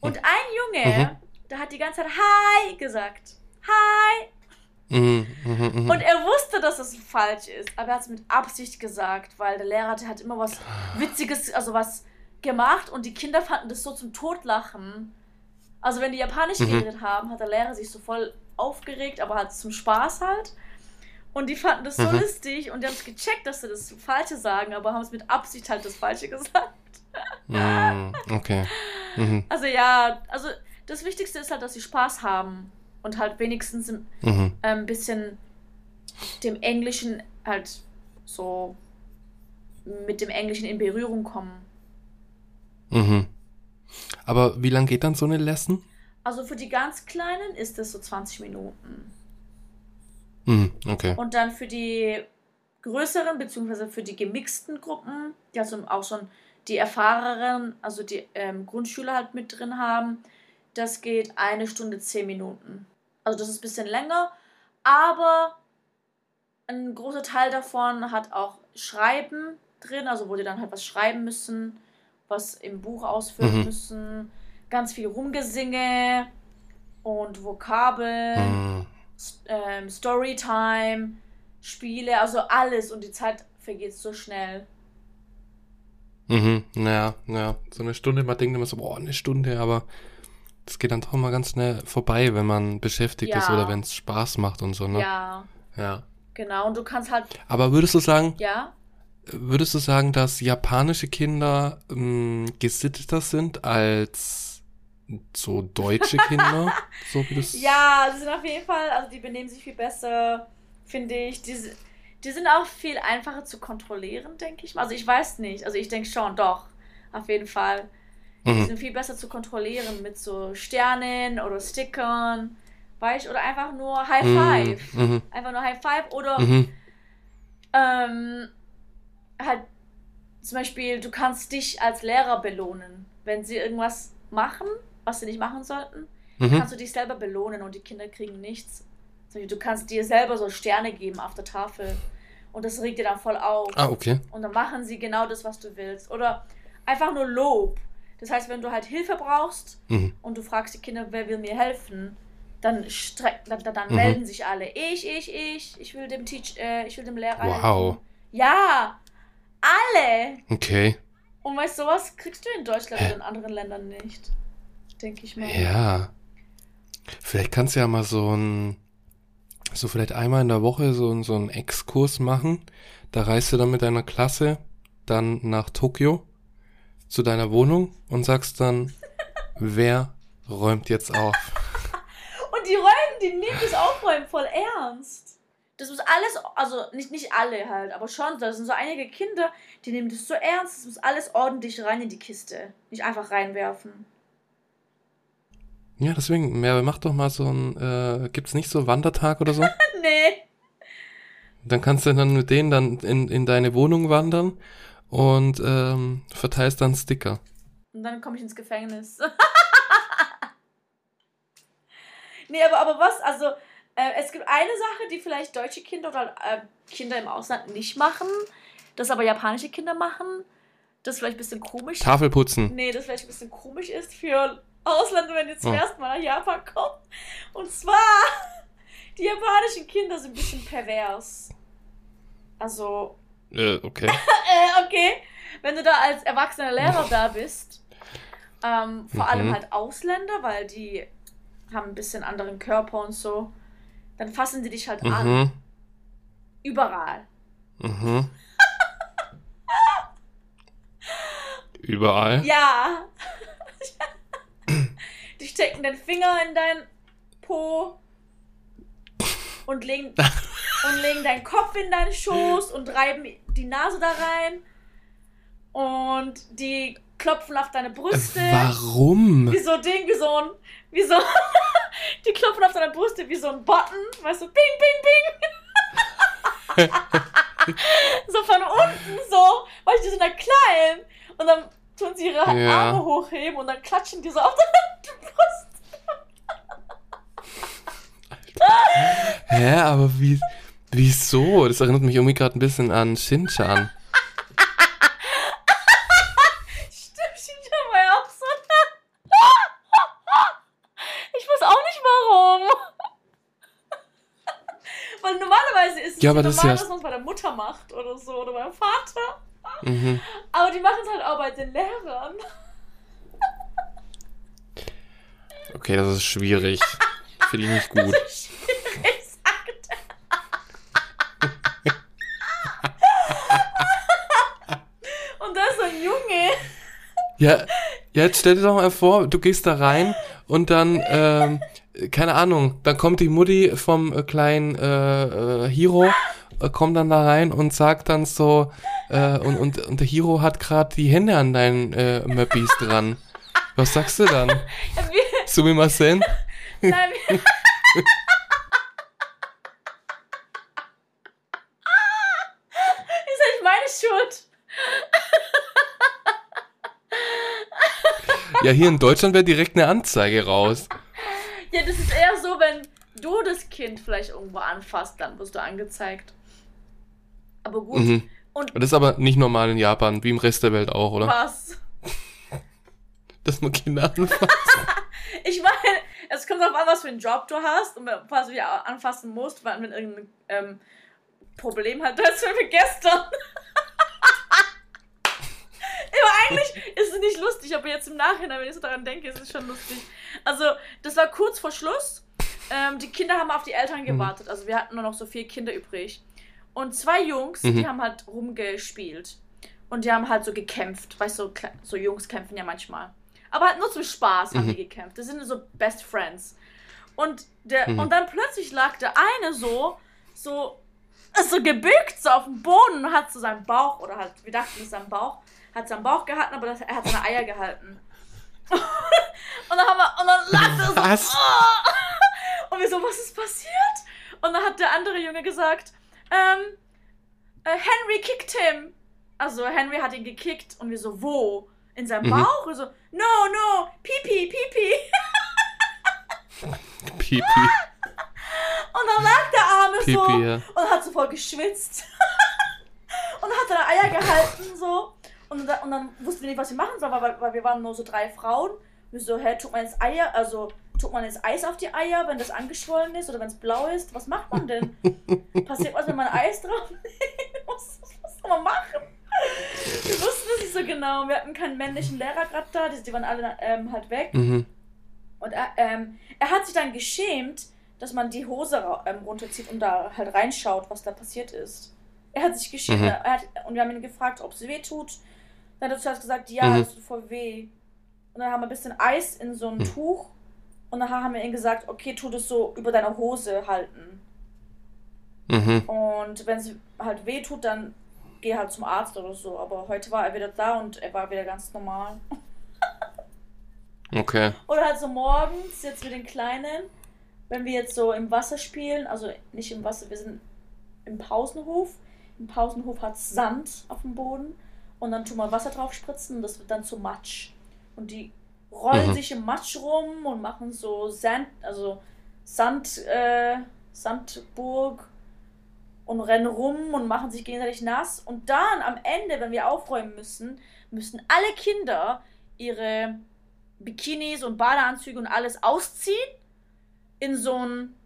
Und Mhm. ein Junge, der hat die ganze Zeit Hi gesagt. Hi, Mhm, mhm, mhm. und er wusste, dass es falsch ist, aber er hat es mit Absicht gesagt, weil der Lehrer hat, hat immer was Witziges, also was gemacht und die Kinder fanden das so zum Totlachen. Also wenn die Japanisch Mhm. geredet haben, hat der Lehrer sich so voll aufgeregt, aber halt zum Spaß halt. Und die fanden das so Mhm. lustig und die haben es gecheckt, dass sie das Falsche sagen, aber haben es mit Absicht halt das Falsche gesagt. Mhm, okay. Mhm, Also ja, also das Wichtigste ist halt, dass sie Spaß haben und halt wenigstens im, mhm, ein bisschen dem Englischen halt so mit dem Englischen in Berührung kommen. Mhm. Aber wie lang geht dann so eine Lesson? Also für die ganz Kleinen ist es so 20 Minuten. Mhm, okay. Und dann für die größeren, beziehungsweise für die gemixten Gruppen, die also auch schon die erfahreneren, also die ähm, Grundschüler halt mit drin haben, das geht eine Stunde zehn Minuten. Also das ist ein bisschen länger, aber ein großer Teil davon hat auch Schreiben drin, also wo die dann halt was schreiben müssen, was im Buch ausfüllen Mhm. müssen, ganz viel Rumgesinge und Vokabeln Mhm, S- ähm, Storytime, Spiele, also alles und die Zeit vergeht so schnell. mhm, naja, naja. So eine Stunde, man denkt immer so, boah, eine Stunde, aber das geht dann doch mal ganz schnell vorbei, wenn man beschäftigt ist Ja. oder wenn es Spaß macht und so, ne? Ja, Ja. genau. Und du kannst halt, Aber würdest du sagen, ja, Würdest du sagen, dass japanische Kinder ähm, gesitteter sind als so deutsche Kinder? so wie das. ja, sie sind auf jeden Fall, also die benehmen sich viel besser, finde ich. Die, die sind auch viel einfacher zu kontrollieren, denke ich mal. Also ich weiß nicht, also ich denke schon, doch, auf jeden Fall. Die Mhm. sind viel besser zu kontrollieren mit so Sternen oder Stickern, weißt oder einfach nur High Five. Mhm. Mhm. Einfach nur High Five oder Mhm. ähm, halt zum Beispiel, du kannst dich als Lehrer belohnen. Wenn sie irgendwas machen, was sie nicht machen sollten, Mhm. kannst du dich selber belohnen und die Kinder kriegen nichts. Zum Beispiel, Du kannst dir selber so Sterne geben auf der Tafel und das regt dir dann voll auf. Ah, okay. Und dann machen sie genau das, was du willst. Oder einfach nur Lob. Das heißt, wenn du halt Hilfe brauchst Mhm. und du fragst die Kinder, wer will mir helfen, dann, streck, dann, dann, Mhm. melden sich alle. Ich, ich, ich, ich will dem Teach, äh, ich will dem Lehrer Wow. helfen. Ja, alle. Okay. Und weißt du, sowas kriegst du in Deutschland oder in anderen Ländern nicht. Denke ich mal. Ja. Vielleicht kannst du ja mal so ein, so vielleicht einmal in der Woche so, ein- so einen Exkurs machen. Da reist du dann mit deiner Klasse dann nach Tokio zu deiner Wohnung und sagst dann, wer räumt jetzt auf? Und die räumen, die nehmen das Aufräumen voll ernst. Das muss alles, also nicht, nicht alle halt, aber schon, da sind so einige Kinder, die nehmen das so ernst, das muss alles ordentlich rein in die Kiste. Nicht einfach reinwerfen. Ja, deswegen, Merve, mach doch mal so ein, äh, gibt's nicht so Wandertag oder so? nee. Dann kannst du dann mit denen dann in, in deine Wohnung wandern und ähm, verteilst dann Sticker. Und dann komme ich ins Gefängnis. nee, aber, aber was? Also, äh, es gibt eine Sache, die vielleicht deutsche Kinder oder äh, Kinder im Ausland nicht machen, das aber japanische Kinder machen, das vielleicht ein bisschen komisch Tafel putzen. Nee, das vielleicht ein bisschen komisch ist für Ausländer, wenn die zum Oh. ersten Mal nach Japan kommen. Und zwar, die japanischen Kinder sind ein bisschen pervers. Also, Äh, okay. äh, okay, wenn du da als erwachsener Lehrer da bist, ähm, vor allem Mhm. halt Ausländer, weil die haben ein bisschen anderen Körper und so, dann fassen die dich halt an. Mhm. Überall. Mhm. Überall. Ja. die stecken den Finger in dein Po und legen, und legen deinen Kopf in deinen Schoß und reiben die Nase da rein. Und die klopfen auf deine Brüste. Warum? Wie so Ding, wie so ein. Wie so. Die klopfen auf deine Brüste wie so ein Button. Weißt du, ping, ping, ping. so von unten so, weil die sind da klein. Und dann tun sie ihre Ja. Arme hochheben und dann klatschen die so auf deine Brust. Hä, aber wie, wieso? Das erinnert mich irgendwie gerade ein bisschen an Shin-Chan. Stimmt, stimmt ja mal auch so. Ich weiß auch nicht warum. Weil normalerweise ist Ja, aber das ist ja- dass man es bei der Mutter macht oder so oder beim Vater. Mhm. Aber die machen es halt auch bei den Lehrern. Okay, das ist schwierig. Finde ich nicht gut. Ich sagte. Und da ist ein Junge. Ja, ja, jetzt stell dir doch mal vor, du gehst da rein und dann, ähm, keine Ahnung, dann kommt die Mutti vom äh, kleinen äh, äh, Hiro, äh, kommt dann da rein und sagt dann so, äh, und, und, und der Hiro hat gerade die Hände an deinen äh, Möppis dran. Was sagst du dann? Wir, Sumimasen? nein, wir, meine Schuld. Ja, hier in Deutschland wäre direkt eine Anzeige raus. Ja, das ist eher so, wenn du das Kind vielleicht irgendwo anfasst, dann wirst du angezeigt. Aber gut. Mhm. Und Das ist aber nicht normal in Japan, wie im Rest der Welt auch, oder? was? Dass man Kinder anfasst. Ich meine, es kommt darauf an, was für einen Job du hast und was du ja anfassen musst, weil wenn irgendein ähm, Problem hat, das wie gestern. Aber eigentlich ist es nicht lustig, aber jetzt im Nachhinein, wenn ich so daran denke, ist es schon lustig. Also, das war kurz vor Schluss. Ähm, die Kinder haben auf die Eltern gewartet. Also, wir hatten nur noch so vier Kinder übrig. Und zwei Jungs, Mhm. die haben halt rumgespielt. Und die haben halt so gekämpft. Weißt du, so, so Jungs kämpfen ja manchmal. Aber halt nur zum Spaß haben Mhm. die gekämpft. Das sind so Best Friends. Und, der, Mhm. und dann plötzlich lag der eine so, so, so gebückt, so auf dem Boden und hat so seinen Bauch, oder halt, wir dachten, es ist sein Bauch, hat seinen Bauch gehalten, aber das, er hat seine Eier gehalten. und dann haben wir, und dann lag er so, Was? "Oh!" und wir so, was ist passiert? Und dann hat der andere Junge gesagt, ähm, äh, Henry kickt him. Also Henry hat ihn gekickt und wir so, wo? In seinem Mhm. Bauch? Und so, no, no, pipi, pipi. Pipi, Und dann lag der Arme so Pipi, ja. und hat so voll geschwitzt. und hat seine Eier gehalten so. Und, da, und dann wussten wir nicht, was wir machen sollen, weil, weil wir waren nur so drei Frauen. Wir so, hä, tut man jetzt Eier, also tut man jetzt Eis auf die Eier, wenn das angeschwollen ist oder wenn es blau ist? Was macht man denn? Passiert was, wenn man Eis drauf was, was soll man machen? Wir wussten es nicht so genau. Wir hatten keinen männlichen Lehrer gerade da, die, die waren alle ähm, halt weg. Mhm. Und er, ähm, er hat sich dann geschämt, dass man die Hose ähm, runterzieht und da halt reinschaut, was da passiert ist. Er hat sich geschämt Mhm. hat, und wir haben ihn gefragt, ob es weh tut. Dann hat er zuerst gesagt, ja, Mhm. das tut voll weh. Und dann haben wir ein bisschen Eis in so ein Mhm. Tuch und nachher haben wir ihm gesagt, okay, tu das so über deine Hose halten. Mhm. Und wenn es halt weh tut, dann geh halt zum Arzt oder so. Aber heute war er wieder da und er war wieder ganz normal. Okay. Oder halt so morgens, jetzt mit den Kleinen, wenn wir jetzt so im Wasser spielen, also nicht im Wasser, wir sind im Pausenhof. Im Pausenhof hat Sand auf dem Boden und dann tun wir Wasser drauf spritzen und das wird dann zu Matsch. Und die rollen Mhm. sich im Matsch rum und machen so Sand, also Sand, äh, Sandburg und rennen rum und machen sich gegenseitig nass. Und dann am Ende, wenn wir aufräumen müssen, müssen alle Kinder ihre Bikinis und Badeanzüge und alles ausziehen, in so einen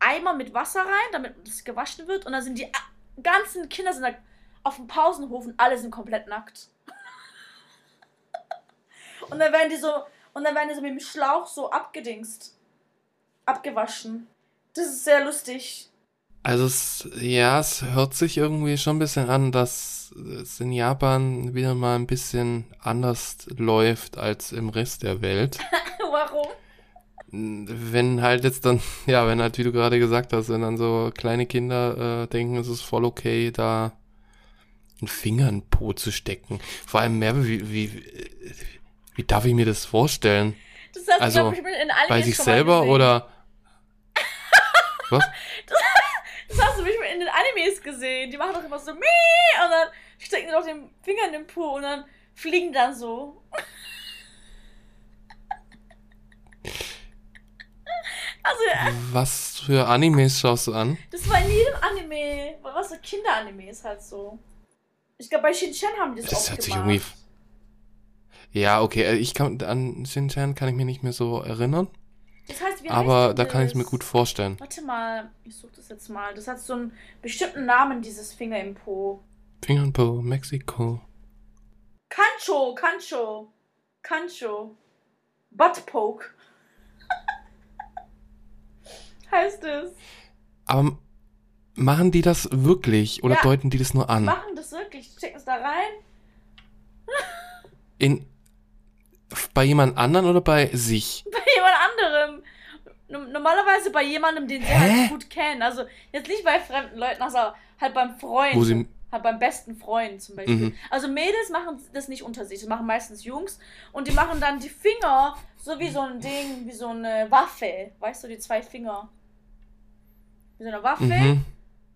Eimer mit Wasser rein, damit das gewaschen wird. Und dann sind die ganzen Kinder sind da auf dem Pausenhof und alle sind komplett nackt. und dann werden die so, und dann werden die so mit dem Schlauch so abgedingst. Abgewaschen. Das ist sehr lustig. Also es, ja, es hört sich irgendwie schon ein bisschen an, dass es in Japan wieder mal ein bisschen anders läuft als im Rest der Welt. Warum? Wenn halt jetzt dann, ja, wenn halt, wie du gerade gesagt hast, wenn dann so kleine Kinder äh, denken, es ist voll okay, da einen Finger in den Po zu stecken. Vor allem mehr, wie, wie, wie darf ich mir das vorstellen? Das hast Also, du, ich, in Animes Bei sich selber gesehen. oder was? Das hast du bestimmt in den Animes gesehen. Die machen doch immer so Mii! und dann stecken die doch den Finger in den Po und dann fliegen dann so. Also, äh, Was für Animes schaust du an? das war in jedem Anime. Was so Kinderanime halt so. Ich glaube, bei Shin-Chan haben die das, Das auch hört sich gemacht. irgendwie- Ja, okay, äh, ich kann an Shin-Chan kann ich mich nicht mehr so erinnern, Das heißt, wie aber da kann ich es mir gut vorstellen. Warte mal, ich suche das jetzt mal. Das hat so einen bestimmten Namen, dieses Finger im Po. Finger in Po, Mexiko. Kancho, Kancho. Kancho. Butt Poke. heißt es. Aber machen die das wirklich oder Ja. deuten die das nur an? Machen das wirklich. Stecken es da rein. In bei jemand anderen oder bei sich? Bei jemand anderem. Normalerweise bei jemandem, den sie Hä? halt gut kennen. Also jetzt nicht bei fremden Leuten, also halt beim Freund. Wo sie Halt beim besten Freund zum Beispiel. Mhm. Also Mädels machen das nicht unter sich, das machen meistens Jungs. Und die machen dann die Finger so wie so ein Ding, wie so eine Waffe. Weißt du, die zwei Finger. Wie so eine Waffe. mhm.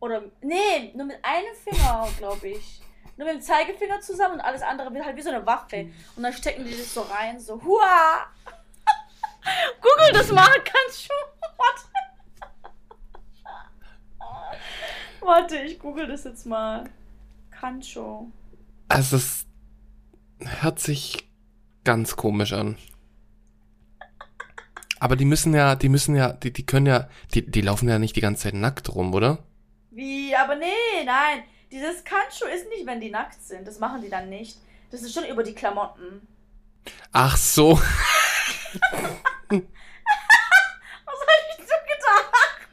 Oder, nee, nur mit einem Finger, glaube ich. Nur mit dem Zeigefinger zusammen und alles andere wird halt wie so eine Waffe. Und dann stecken die das so rein, so, hua! Google das mal, kannst du? Warte. Warte, ich google das jetzt mal. Kancho. Also das hört sich ganz komisch an. Aber die müssen ja, die müssen ja, die, die können ja, die, die laufen ja nicht die ganze Zeit nackt rum, oder? Wie? Aber nee, nein. Dieses Kancho ist nicht, wenn die nackt sind. Das machen die dann nicht. Das ist schon über die Klamotten. Ach so. Was hab ich so gedacht?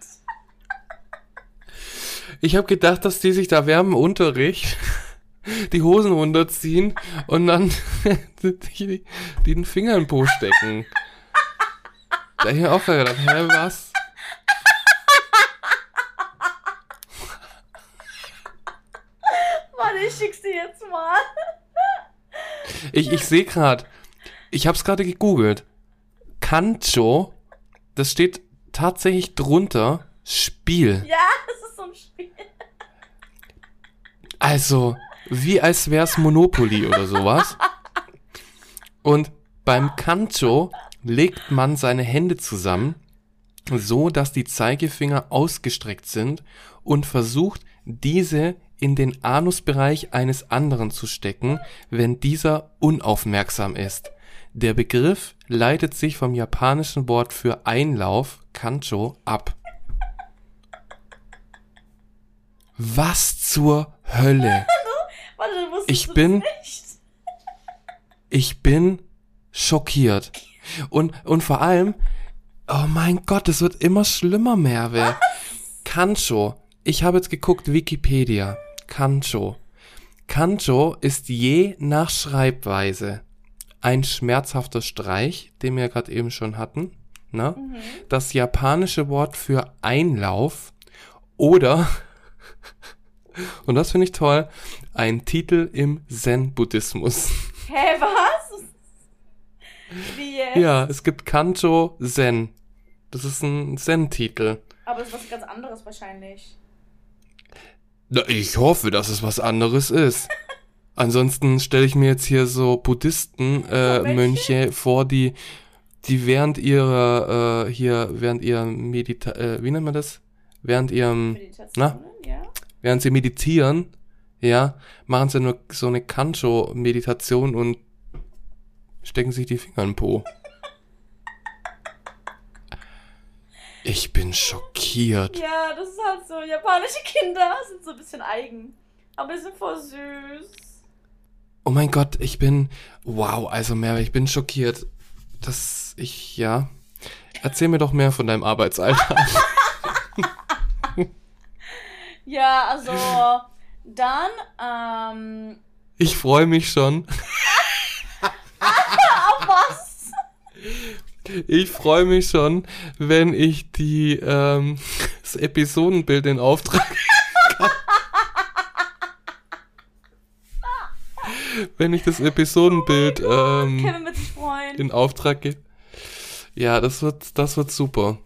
Ich habe gedacht, dass die sich da während Unterricht die Hosen runterziehen und dann den Finger im Po stecken. Da mir auch gedacht, hä, was? Warte, ich schick's dir jetzt mal. Ich, ich sehe gerade, ich habe es gerade gegoogelt. Kancho, das steht tatsächlich drunter, Spiel. Ja, das ist so ein Spiel. Also, wie als wär's Monopoly oder sowas. Und beim Kancho legt man seine Hände zusammen, so dass die Zeigefinger ausgestreckt sind und versucht, diese in den Anusbereich eines anderen zu stecken, wenn dieser unaufmerksam ist. Der Begriff leitet sich vom japanischen Wort für Einlauf, Kancho, ab. Was zur Hölle? Warte, Ich bin-? Ich bin schockiert. Und, und vor allem, oh mein Gott, es wird immer schlimmer, Merve. Kancho. Ich habe jetzt geguckt, Wikipedia. Kancho. Kancho ist je nach Schreibweise ein schmerzhafter Streich, den wir gerade eben schon hatten. Ne? Mhm. Das japanische Wort für Einlauf oder, und das finde ich toll, ein Titel im Zen-Buddhismus. Hä, was? Wie jetzt? Ja, es gibt Kancho Zen. Das ist ein Zen-Titel. Aber das ist was ganz anderes wahrscheinlich. Na, ich hoffe, dass es was anderes ist. Ansonsten stelle ich mir jetzt hier so Buddhisten, äh, Mönche? Mönche vor, die, die während ihrer, äh, hier, während ihrer Medita, äh, wie nennt man das? Während ihrem, Meditationen, ja. während sie meditieren, ja, machen sie nur so eine Kancho-Meditation und stecken sich die Finger in den Po. Ich bin schockiert. Ja, das ist halt so. Japanische Kinder sind so ein bisschen eigen. Aber die sind voll süß. Oh mein Gott, ich bin. Wow, also Merve, ich bin schockiert. Dass ich, ja. Erzähl mir doch mehr von deinem Arbeitsalltag. Ja, also dann, ähm, Ich freue mich schon. auf was? Ich freue mich schon, wenn ich die ähm, das Episodenbild in Auftrag wenn ich das Episodenbild ähm, wird sich freuen. in Auftrag gebe. Ja, das wird das wird super.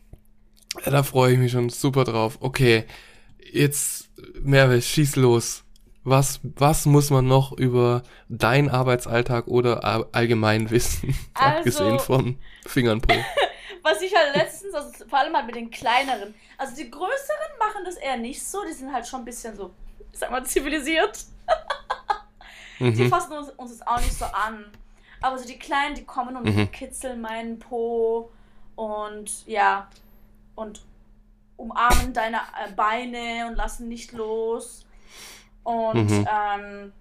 Ja, da freue ich mich schon super drauf. Okay, jetzt Merve, schieß los. Was was muss man noch über deinen Arbeitsalltag oder allgemein wissen, Also- abgesehen von Fingern pro? Was ich halt letztens, also vor allem halt mit den kleineren, also die größeren machen das eher nicht so, die sind halt schon ein bisschen so, ich sag mal, zivilisiert. Die Mhm. fassen uns, uns das auch nicht so an. Aber so die Kleinen, die kommen und Mhm. kitzeln meinen Po und ja, und umarmen deine äh, Beine und lassen nicht los. Und Mhm. ähm,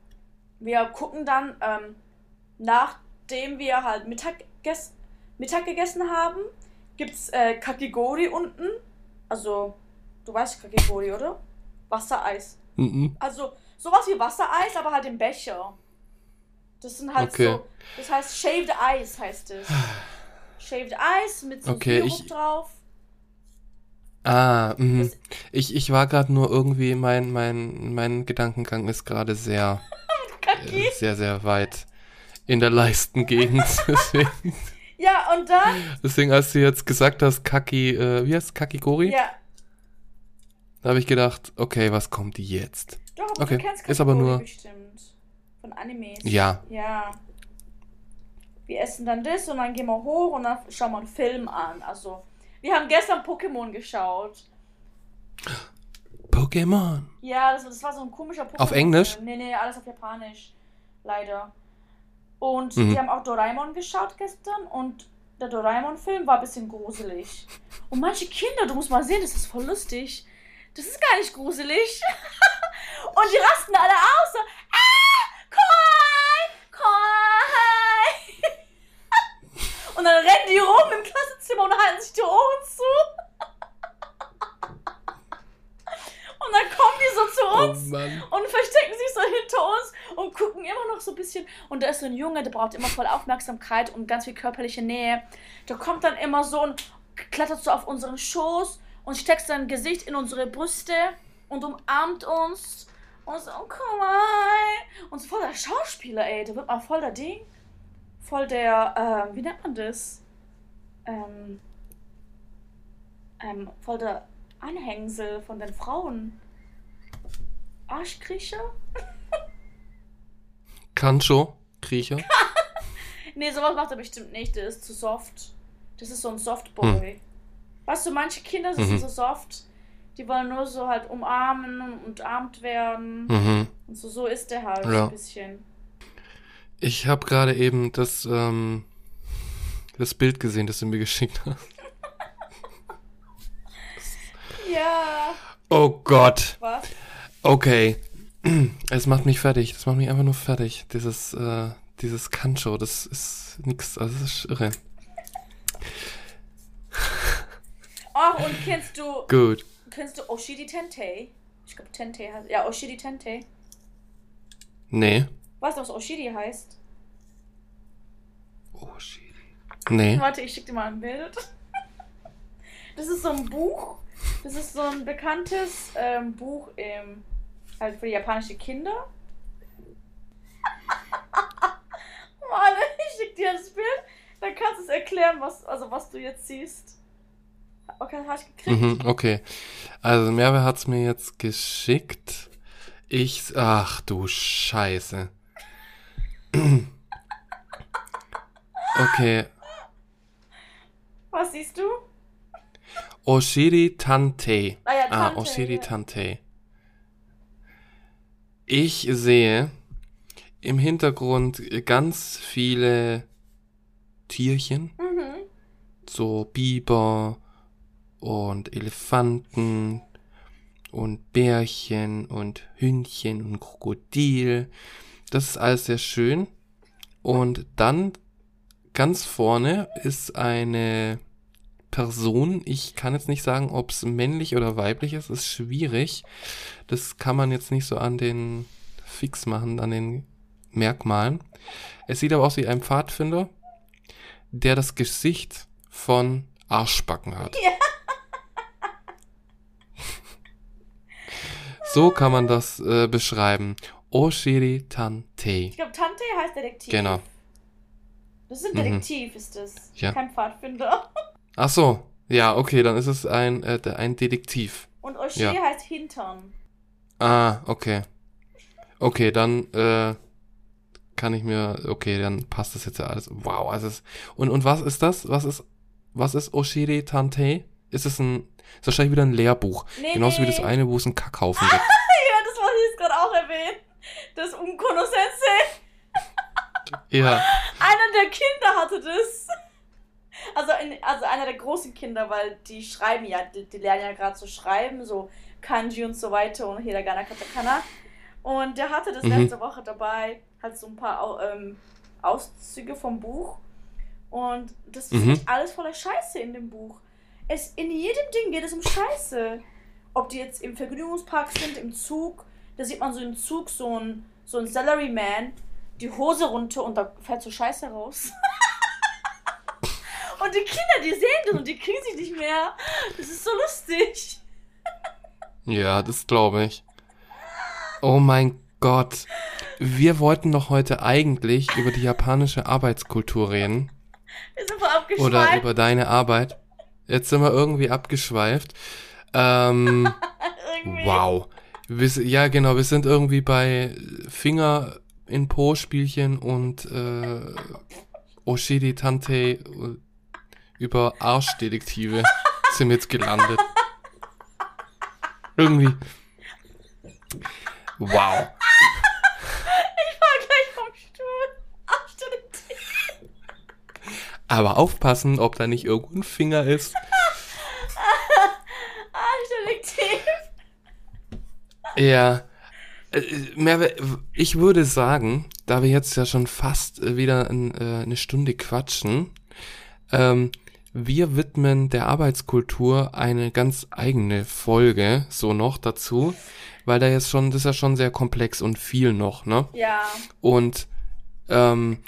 wir gucken dann, ähm, nachdem wir halt Mittag, Mittag gegessen haben, gibt's äh, Kakigori unten. Also, du weißt Kakigori, oder? Wassereis. Mhm. Also sowas wie Wassereis, aber halt im Becher. Das sind halt Okay. so. Das heißt Shaved Ice heißt es. Shaved Ice mit so Okay, Sirup ich- drauf. Ah, mhm. Ich, ich war gerade nur irgendwie, mein, mein, mein Gedankengang ist gerade sehr, Kaki. äh, sehr, sehr weit in der Leistengegend. deswegen, Ja, und dann. deswegen, als du jetzt gesagt hast, Kaki, äh, wie heißt Kakigori? Ja. Da habe ich gedacht, okay, was kommt jetzt? Doch, aber Okay, du kennst ist aber Kakigori nur- bestimmt. Von Animes. Ja. Ja. Wir essen dann das und dann gehen wir hoch und dann schauen wir einen Film an. Also, wir haben gestern Pokémon geschaut. Pokémon. Ja, das, das war so ein komischer Pokémon. Auf Englisch? Nee, nee, alles auf Japanisch. Leider. Und Mhm. die haben auch Doraemon geschaut gestern und der Doraemon-Film war ein bisschen gruselig. Und manche Kinder, du musst mal sehen, das ist voll lustig. Das ist gar nicht gruselig. und die rasten alle aus. So, ah, Koi, Koi. Und dann rennen die rum im Klassenzimmer und halten sich die Ohren zu. und dann kommen die so zu uns Oh und verstecken sich so hinter uns und gucken immer noch so ein bisschen. Und da ist so ein Junge, der braucht immer voll Aufmerksamkeit und ganz viel körperliche Nähe. Der kommt dann immer so und klettert so auf unseren Schoß und steckt sein Gesicht in unsere Brüste und umarmt uns. Und so, oh, komm mal. Und so voll der Schauspieler, ey. Der wird mal voll der Ding. Voll der, ähm, wie nennt man das? Ähm, ähm, voll der Anhängsel von den Frauen. Arschkriecher? Kancho, Kriecher. Nee, sowas macht er bestimmt nicht. Der ist zu soft. Das ist so ein Softboy. Weißt du, manche Kinder die Mhm. sind so soft. Die wollen nur so halt umarmen und umarmt werden. Mhm. Und so, so ist der halt Ja. ein bisschen. Ich habe gerade eben das, ähm, das Bild gesehen, das du mir geschickt hast. Ja. Oh Gott. Was? Okay. Es macht mich fertig. Das macht mich einfach nur fertig. Dieses, äh, dieses Kancho, das ist nix. Also, das ist irre. Ach, und kennst du, Gut. kennst du Oshiri Tentei? Ich glaube Tentei heißt. Ja, Oshiri Tentei. Nee. Weißt du, was Oshiri heißt? Shit. Nee. Warte, ich schicke dir mal ein Bild. Das ist so ein Buch. Das ist so ein bekanntes ähm, Buch im, halt für japanische Kinder. Warte, ich schicke dir das Bild. Dann kannst du es erklären, was, also was du jetzt siehst. Okay, hast du gekriegt? Mhm, okay. Also, Merve hat's mir jetzt geschickt. Ich, ach du Scheiße. Okay. Was siehst du? Oshiri Tante. Ah ja, Ah, Tante, Oshiri ja. Tante. Ich sehe im Hintergrund ganz viele Tierchen. Mhm. So Biber und Elefanten und Bärchen und Hündchen und Krokodil. Das ist alles sehr schön. Und dann ganz vorne ist eine Person. Ich kann jetzt nicht sagen, ob es männlich oder weiblich ist. Ist schwierig. Das kann man jetzt nicht so an den Fix machen, an den Merkmalen. Es sieht aber aus wie ein Pfadfinder, der das Gesicht von Arschbacken hat. Ja. So kann man das äh, beschreiben. Oshiri Tante. Ich glaube, Tante heißt Detektiv. Genau. Das ist ein Mhm. Detektiv, ist das. Ja. Kein Pfadfinder. Ach so. Ja, okay, dann ist es ein, äh, ein Detektiv. Und Oshie Ja. heißt Hintern. Ah, okay. Okay, dann äh, kann ich mir, okay, dann passt das jetzt ja alles. Wow, also es, und und was ist das? Was ist was ist Oshiri Tante? Ist es ein ist wahrscheinlich wieder ein Lehrbuch, Nee, genauso wie das eine, wo es einen Kackhaufen gibt. Ja, das wollte ich jetzt gerade auch erwähnen. Das Umkono Sensei. Ja. Einer der Kinder hatte das. Also, in, also einer der großen Kinder, weil die schreiben ja, die, die lernen ja gerade zu schreiben, so Kanji und so weiter und Hiragana, Katakana. Und der hatte das Mhm. letzte Woche dabei, halt so ein paar ähm, Auszüge vom Buch. Und das ist Mhm. nicht alles voller Scheiße in dem Buch. Es, in jedem Ding geht es um Scheiße. Ob die jetzt im Vergnügungspark sind, im Zug, da sieht man so im Zug so ein, so ein Salaryman, die Hose runter und da fährt so Scheiße raus. und die Kinder, die sehen das und die kriegen sich nicht mehr. Das ist so lustig. Ja, das glaube ich. Oh mein Gott. Wir wollten doch heute eigentlich über die japanische Arbeitskultur reden. Wir sind voll abgeschweift. Oder über deine Arbeit. Jetzt sind wir irgendwie abgeschweift. Ähm, Irgendwie. wow. Wir, ja, genau, wir sind irgendwie bei Finger in Po Spielchen und äh, Oshiri Tante äh, über Arschdetektive sind jetzt gelandet. Irgendwie. Wow. Ich war gleich vom Stuhl. Stimmt. Aber aufpassen, ob da nicht irgendwo ein Finger ist. Ah, Detektiv. Ja. Äh, ich würde sagen, da wir jetzt ja schon fast äh, wieder äh, eine Stunde quatschen, ähm, wir widmen der Arbeitskultur eine ganz eigene Folge so noch dazu, weil da jetzt schon, das ist ja schon sehr komplex und viel noch, ne? Ja. Und ähm,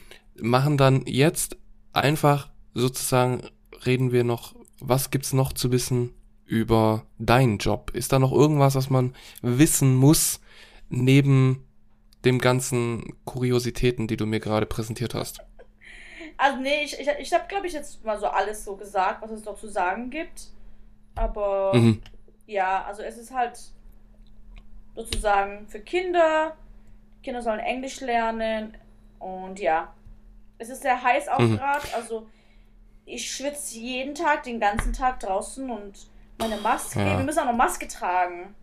machen dann jetzt einfach sozusagen, reden wir noch, was gibt's noch zu wissen über deinen Job? Ist da noch irgendwas, was man wissen muss, neben dem ganzen Kuriositäten, die du mir gerade präsentiert hast? Also, nee, ich, ich, ich habe, glaube ich, jetzt mal so alles so gesagt, was es noch zu sagen gibt. Aber Mhm. ja, also es ist halt sozusagen für Kinder. Kinder sollen Englisch lernen. Und ja, es ist sehr heiß auch Mhm. gerade. Also ich schwitze jeden Tag, den ganzen Tag draußen und meine Maske. Ja. Wir müssen auch noch Maske tragen.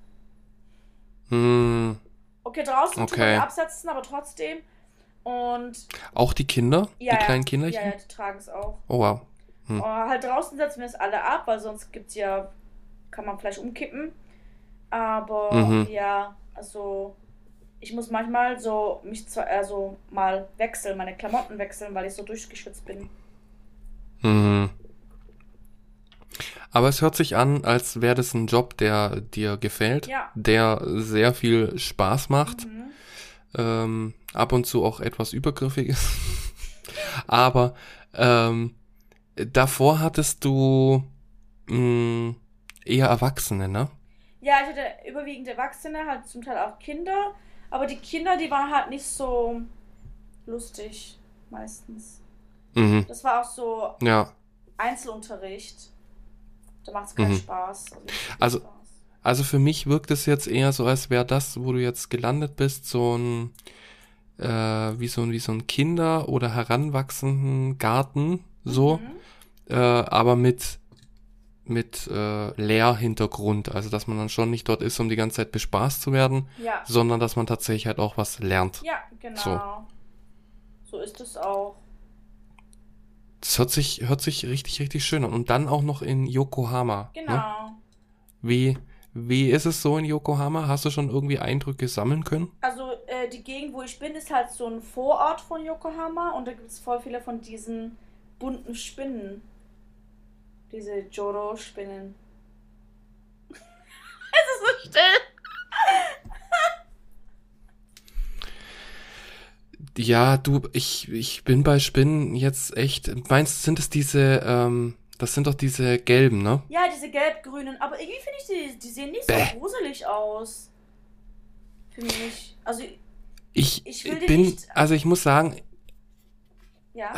Hm, Okay, draußen Okay. absetzen, aber trotzdem. Und auch die Kinder? ja, die kleinen ja, Kinderchen? ja, ja, die tragen es auch. Oh wow. Hm. Und halt draußen setzen wir es alle ab, weil sonst gibt's ja, kann man vielleicht umkippen. Aber Mhm. ja, also ich muss manchmal so mich zwar also mal wechseln, meine Klamotten wechseln, weil ich so durchgeschwitzt bin. Mhm. Aber es hört sich an, als wäre das ein Job, der dir gefällt, Ja. der sehr viel Spaß macht, Mhm. ähm, ab und zu auch etwas übergriffig ist. Aber ähm, davor hattest du mh, eher Erwachsene, ne? Ja, ich hatte überwiegend Erwachsene, halt zum Teil auch Kinder. Aber die Kinder, die waren halt nicht so lustig, meistens. Mhm. Das war auch so Ja. Einzelunterricht. Da macht es keinen Mhm. Spaß. Also, Also- Spaß. Also für mich wirkt es jetzt eher so, als wäre das, wo du jetzt gelandet bist, so ein äh, wie so ein wie so ein Kinder- oder heranwachsenden Garten, so, Mhm. äh, aber mit mit äh, Lehrhintergrund, also dass man dann schon nicht dort ist, um die ganze Zeit bespaßt zu werden, Ja. sondern dass man tatsächlich halt auch was lernt. Ja, genau. So. So, ist es auch. Das hört sich, hört sich richtig, richtig schön an. Und dann auch noch in Yokohama. Genau. Ne? Wie, wie ist es so in Yokohama? Hast du schon irgendwie Eindrücke sammeln können? Also äh, die Gegend, wo ich bin, ist halt so ein Vorort von Yokohama und da gibt es voll viele von diesen bunten Spinnen. Diese Joro-Spinnen. es ist so still. Ja, du, ich, ich bin bei Spinnen jetzt echt. Meinst sind es diese, ähm, das sind doch diese gelben, ne? Ja, diese gelb-grünen. Aber irgendwie finde ich, die, die sehen nicht Bäh. so gruselig aus. Finde ich. Also, Ich, Ich bin, nicht- also ich muss sagen, ja.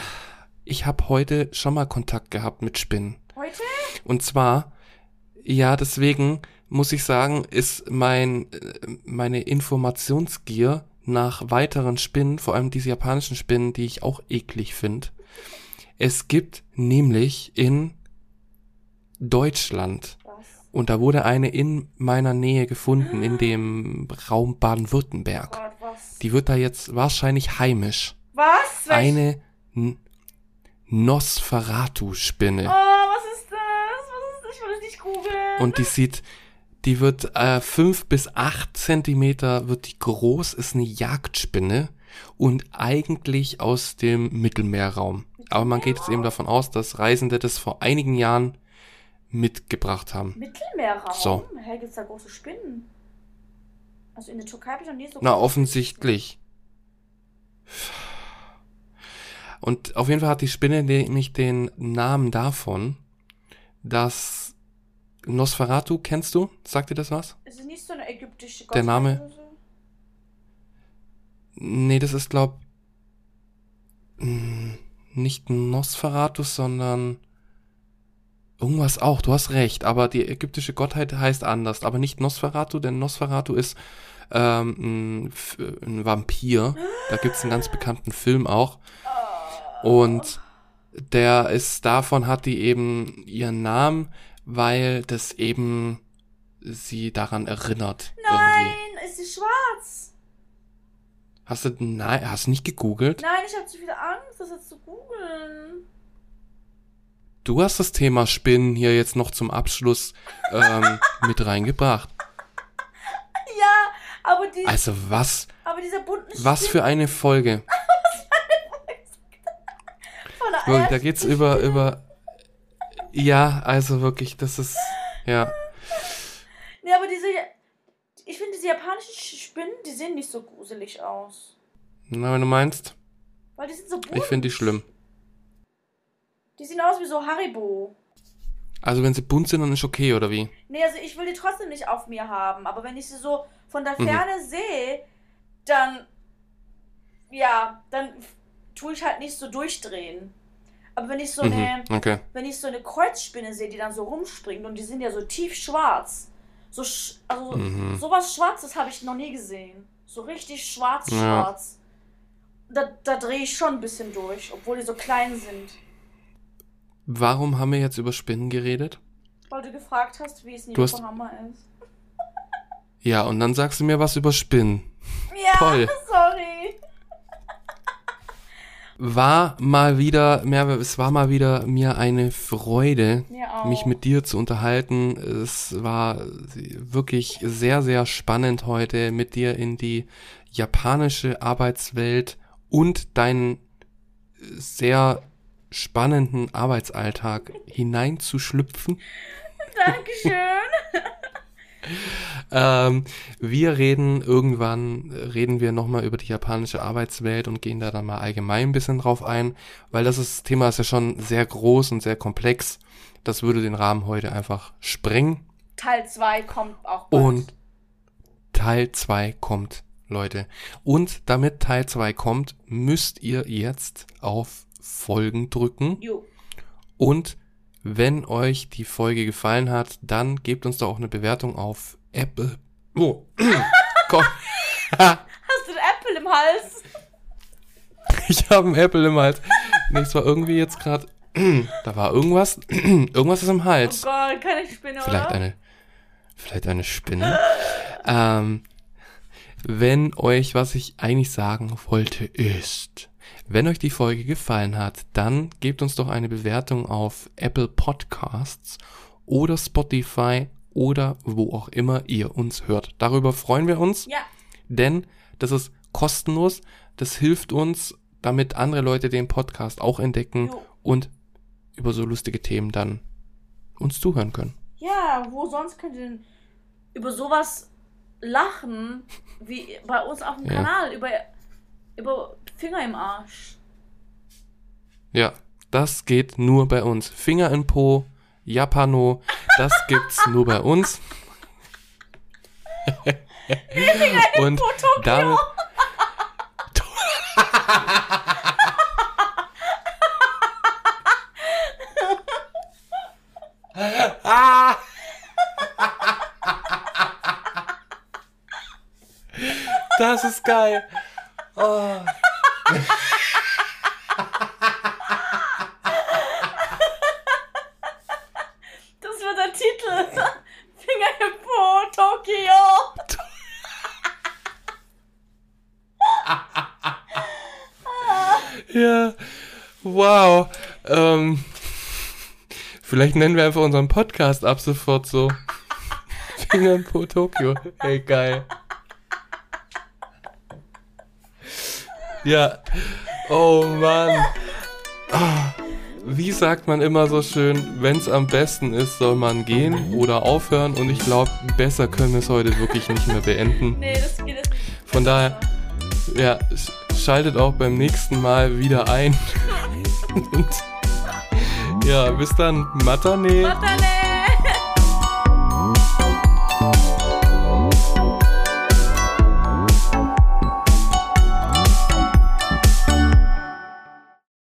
ich habe heute schon mal Kontakt gehabt mit Spinnen. Heute? Und zwar, ja, deswegen muss ich sagen, ist mein, äh, meine Informationsgier nach weiteren Spinnen, vor allem diese japanischen Spinnen, die ich auch eklig finde. Es gibt nämlich in Deutschland, Was? und da wurde eine in meiner Nähe gefunden, in dem Raum Baden-Württemberg. Gott, was? Die wird da jetzt wahrscheinlich heimisch. was? Eine Nosferatu-Spinne. Oh, was ist das? Was ist das? Ich will das nicht googeln. Und die sieht, die wird äh, fünf bis acht Zentimeter wird die groß, ist eine Jagdspinne und eigentlich aus dem Mittelmeerraum. Aber man geht jetzt eben davon aus, dass Reisende das vor einigen Jahren mitgebracht haben. Mittelmeerraum? So. Hä, gibt's da große Spinnen? Also in der Türkei habe ich noch nie so Na, offensichtlich. Und auf jeden Fall hat die Spinne nämlich den Namen davon, dass Nosferatu, kennst du? Sagt dir das was? Spinnen. Ist es nicht so eine ägyptische Der Name- Gottheit oder so? Nee, das ist glaub mh, nicht Nosferatu, sondern irgendwas auch. Du hast recht, aber die ägyptische Gottheit heißt anders, aber nicht Nosferatu, denn Nosferatu ist ähm, ein, Vampir. Da gibt's einen ganz bekannten Film auch. Und der ist davon hat die eben ihren Namen, weil das eben sie daran erinnert. Irgendwie. Nein, ist sie schwarz? Hast du nein, hast du nicht gegoogelt? Nein, ich habe zu viel Angst, das jetzt zu googeln. Du hast das Thema Spinnen hier jetzt noch zum Abschluss ähm, mit reingebracht. Ja, aber die, Also was, aber dieser bunten was für eine Folge. von der da geht's über, über, ja, also wirklich, das ist, ja. Nee, aber diese. Ich finde, diese japanischen Sch- Spinnen, die sehen nicht so gruselig aus. Na, wenn du meinst, Weil die sind so bunt. ich finde die schlimm. Die sehen aus wie so Haribo. Also wenn sie bunt sind, dann ist okay, oder wie? Nee, also ich will die trotzdem nicht auf mir haben. Aber wenn ich sie so von der Mhm. Ferne sehe, dann. Ja, dann tue ich halt nicht so durchdrehen. Aber wenn ich so eine. Mhm, okay. wenn ich so eine Kreuzspinne sehe, die dann so rumspringt und die sind ja so tief schwarz. So, sch also Mhm. sowas Schwarzes habe ich noch nie gesehen. So richtig schwarz, Ja. Da, da drehe ich schon ein bisschen durch, obwohl die so klein sind. Warum haben wir jetzt über Spinnen geredet? Weil du gefragt hast, wie es in Du hast- Yokohama ist. Ja, und dann sagst du mir was über Spinnen. Ja, Toll. sorry. War mal wieder, mehr, es war mal wieder mir eine Freude, Mir mich mit dir zu unterhalten. Es war wirklich sehr, sehr spannend heute mit dir in die japanische Arbeitswelt und deinen sehr spannenden Arbeitsalltag hineinzuschlüpfen. Dankeschön. Ähm, wir reden irgendwann, reden wir nochmal über die japanische Arbeitswelt und gehen da dann mal allgemein ein bisschen drauf ein, weil das ist, Thema ist ja schon sehr groß und sehr komplex. Das würde den Rahmen heute einfach sprengen. Teil 2 kommt auch bald. Und Teil 2 kommt, Leute. Und damit Teil 2 kommt, müsst ihr jetzt auf Folgen drücken. Jo. Und wenn euch die Folge gefallen hat, dann gebt uns doch auch eine Bewertung auf Apple. Oh, Gott. Hast du den Apple im Hals? ich habe einen Apple im Hals. Nee, es war irgendwie jetzt gerade. da war irgendwas. irgendwas ist im Oh Hals. Gott, keine Spinne, Vielleicht oder? eine, vielleicht eine Spinne. ähm, wenn euch, was ich eigentlich sagen wollte, ist, Wenn euch die Folge gefallen hat, dann gebt uns doch eine Bewertung auf Apple Podcasts oder Spotify oder wo auch immer ihr uns hört. Darüber freuen wir uns, Ja, denn das ist kostenlos. Das hilft uns, damit andere Leute den Podcast auch entdecken Jo. und über so lustige Themen dann uns zuhören können. ja, wo sonst könnt ihr denn über sowas lachen, wie bei uns auf dem Ja. Kanal, über, über Finger im Arsch. Ja, das geht nur bei uns. Finger in Po, Japano, das gibt's nur bei uns. Und damit. Das ist geil. Oh. Das wird der Titel. Finger im Po, Tokio. Ja, wow. Ähm, vielleicht nennen wir einfach unseren Podcast ab sofort so. Finger in Po Tokio. Ey, geil. Ja. Oh Mann. Ah, Wie sagt man immer so schön, wenn es am besten ist, soll man gehen oder aufhören. Und ich glaube, besser können wir es heute wirklich nicht mehr beenden. Nee, das geht jetzt nicht. Von daher, ja, sch- schaltet auch beim nächsten Mal wieder ein. Und ja, bis dann. Matane. Matane.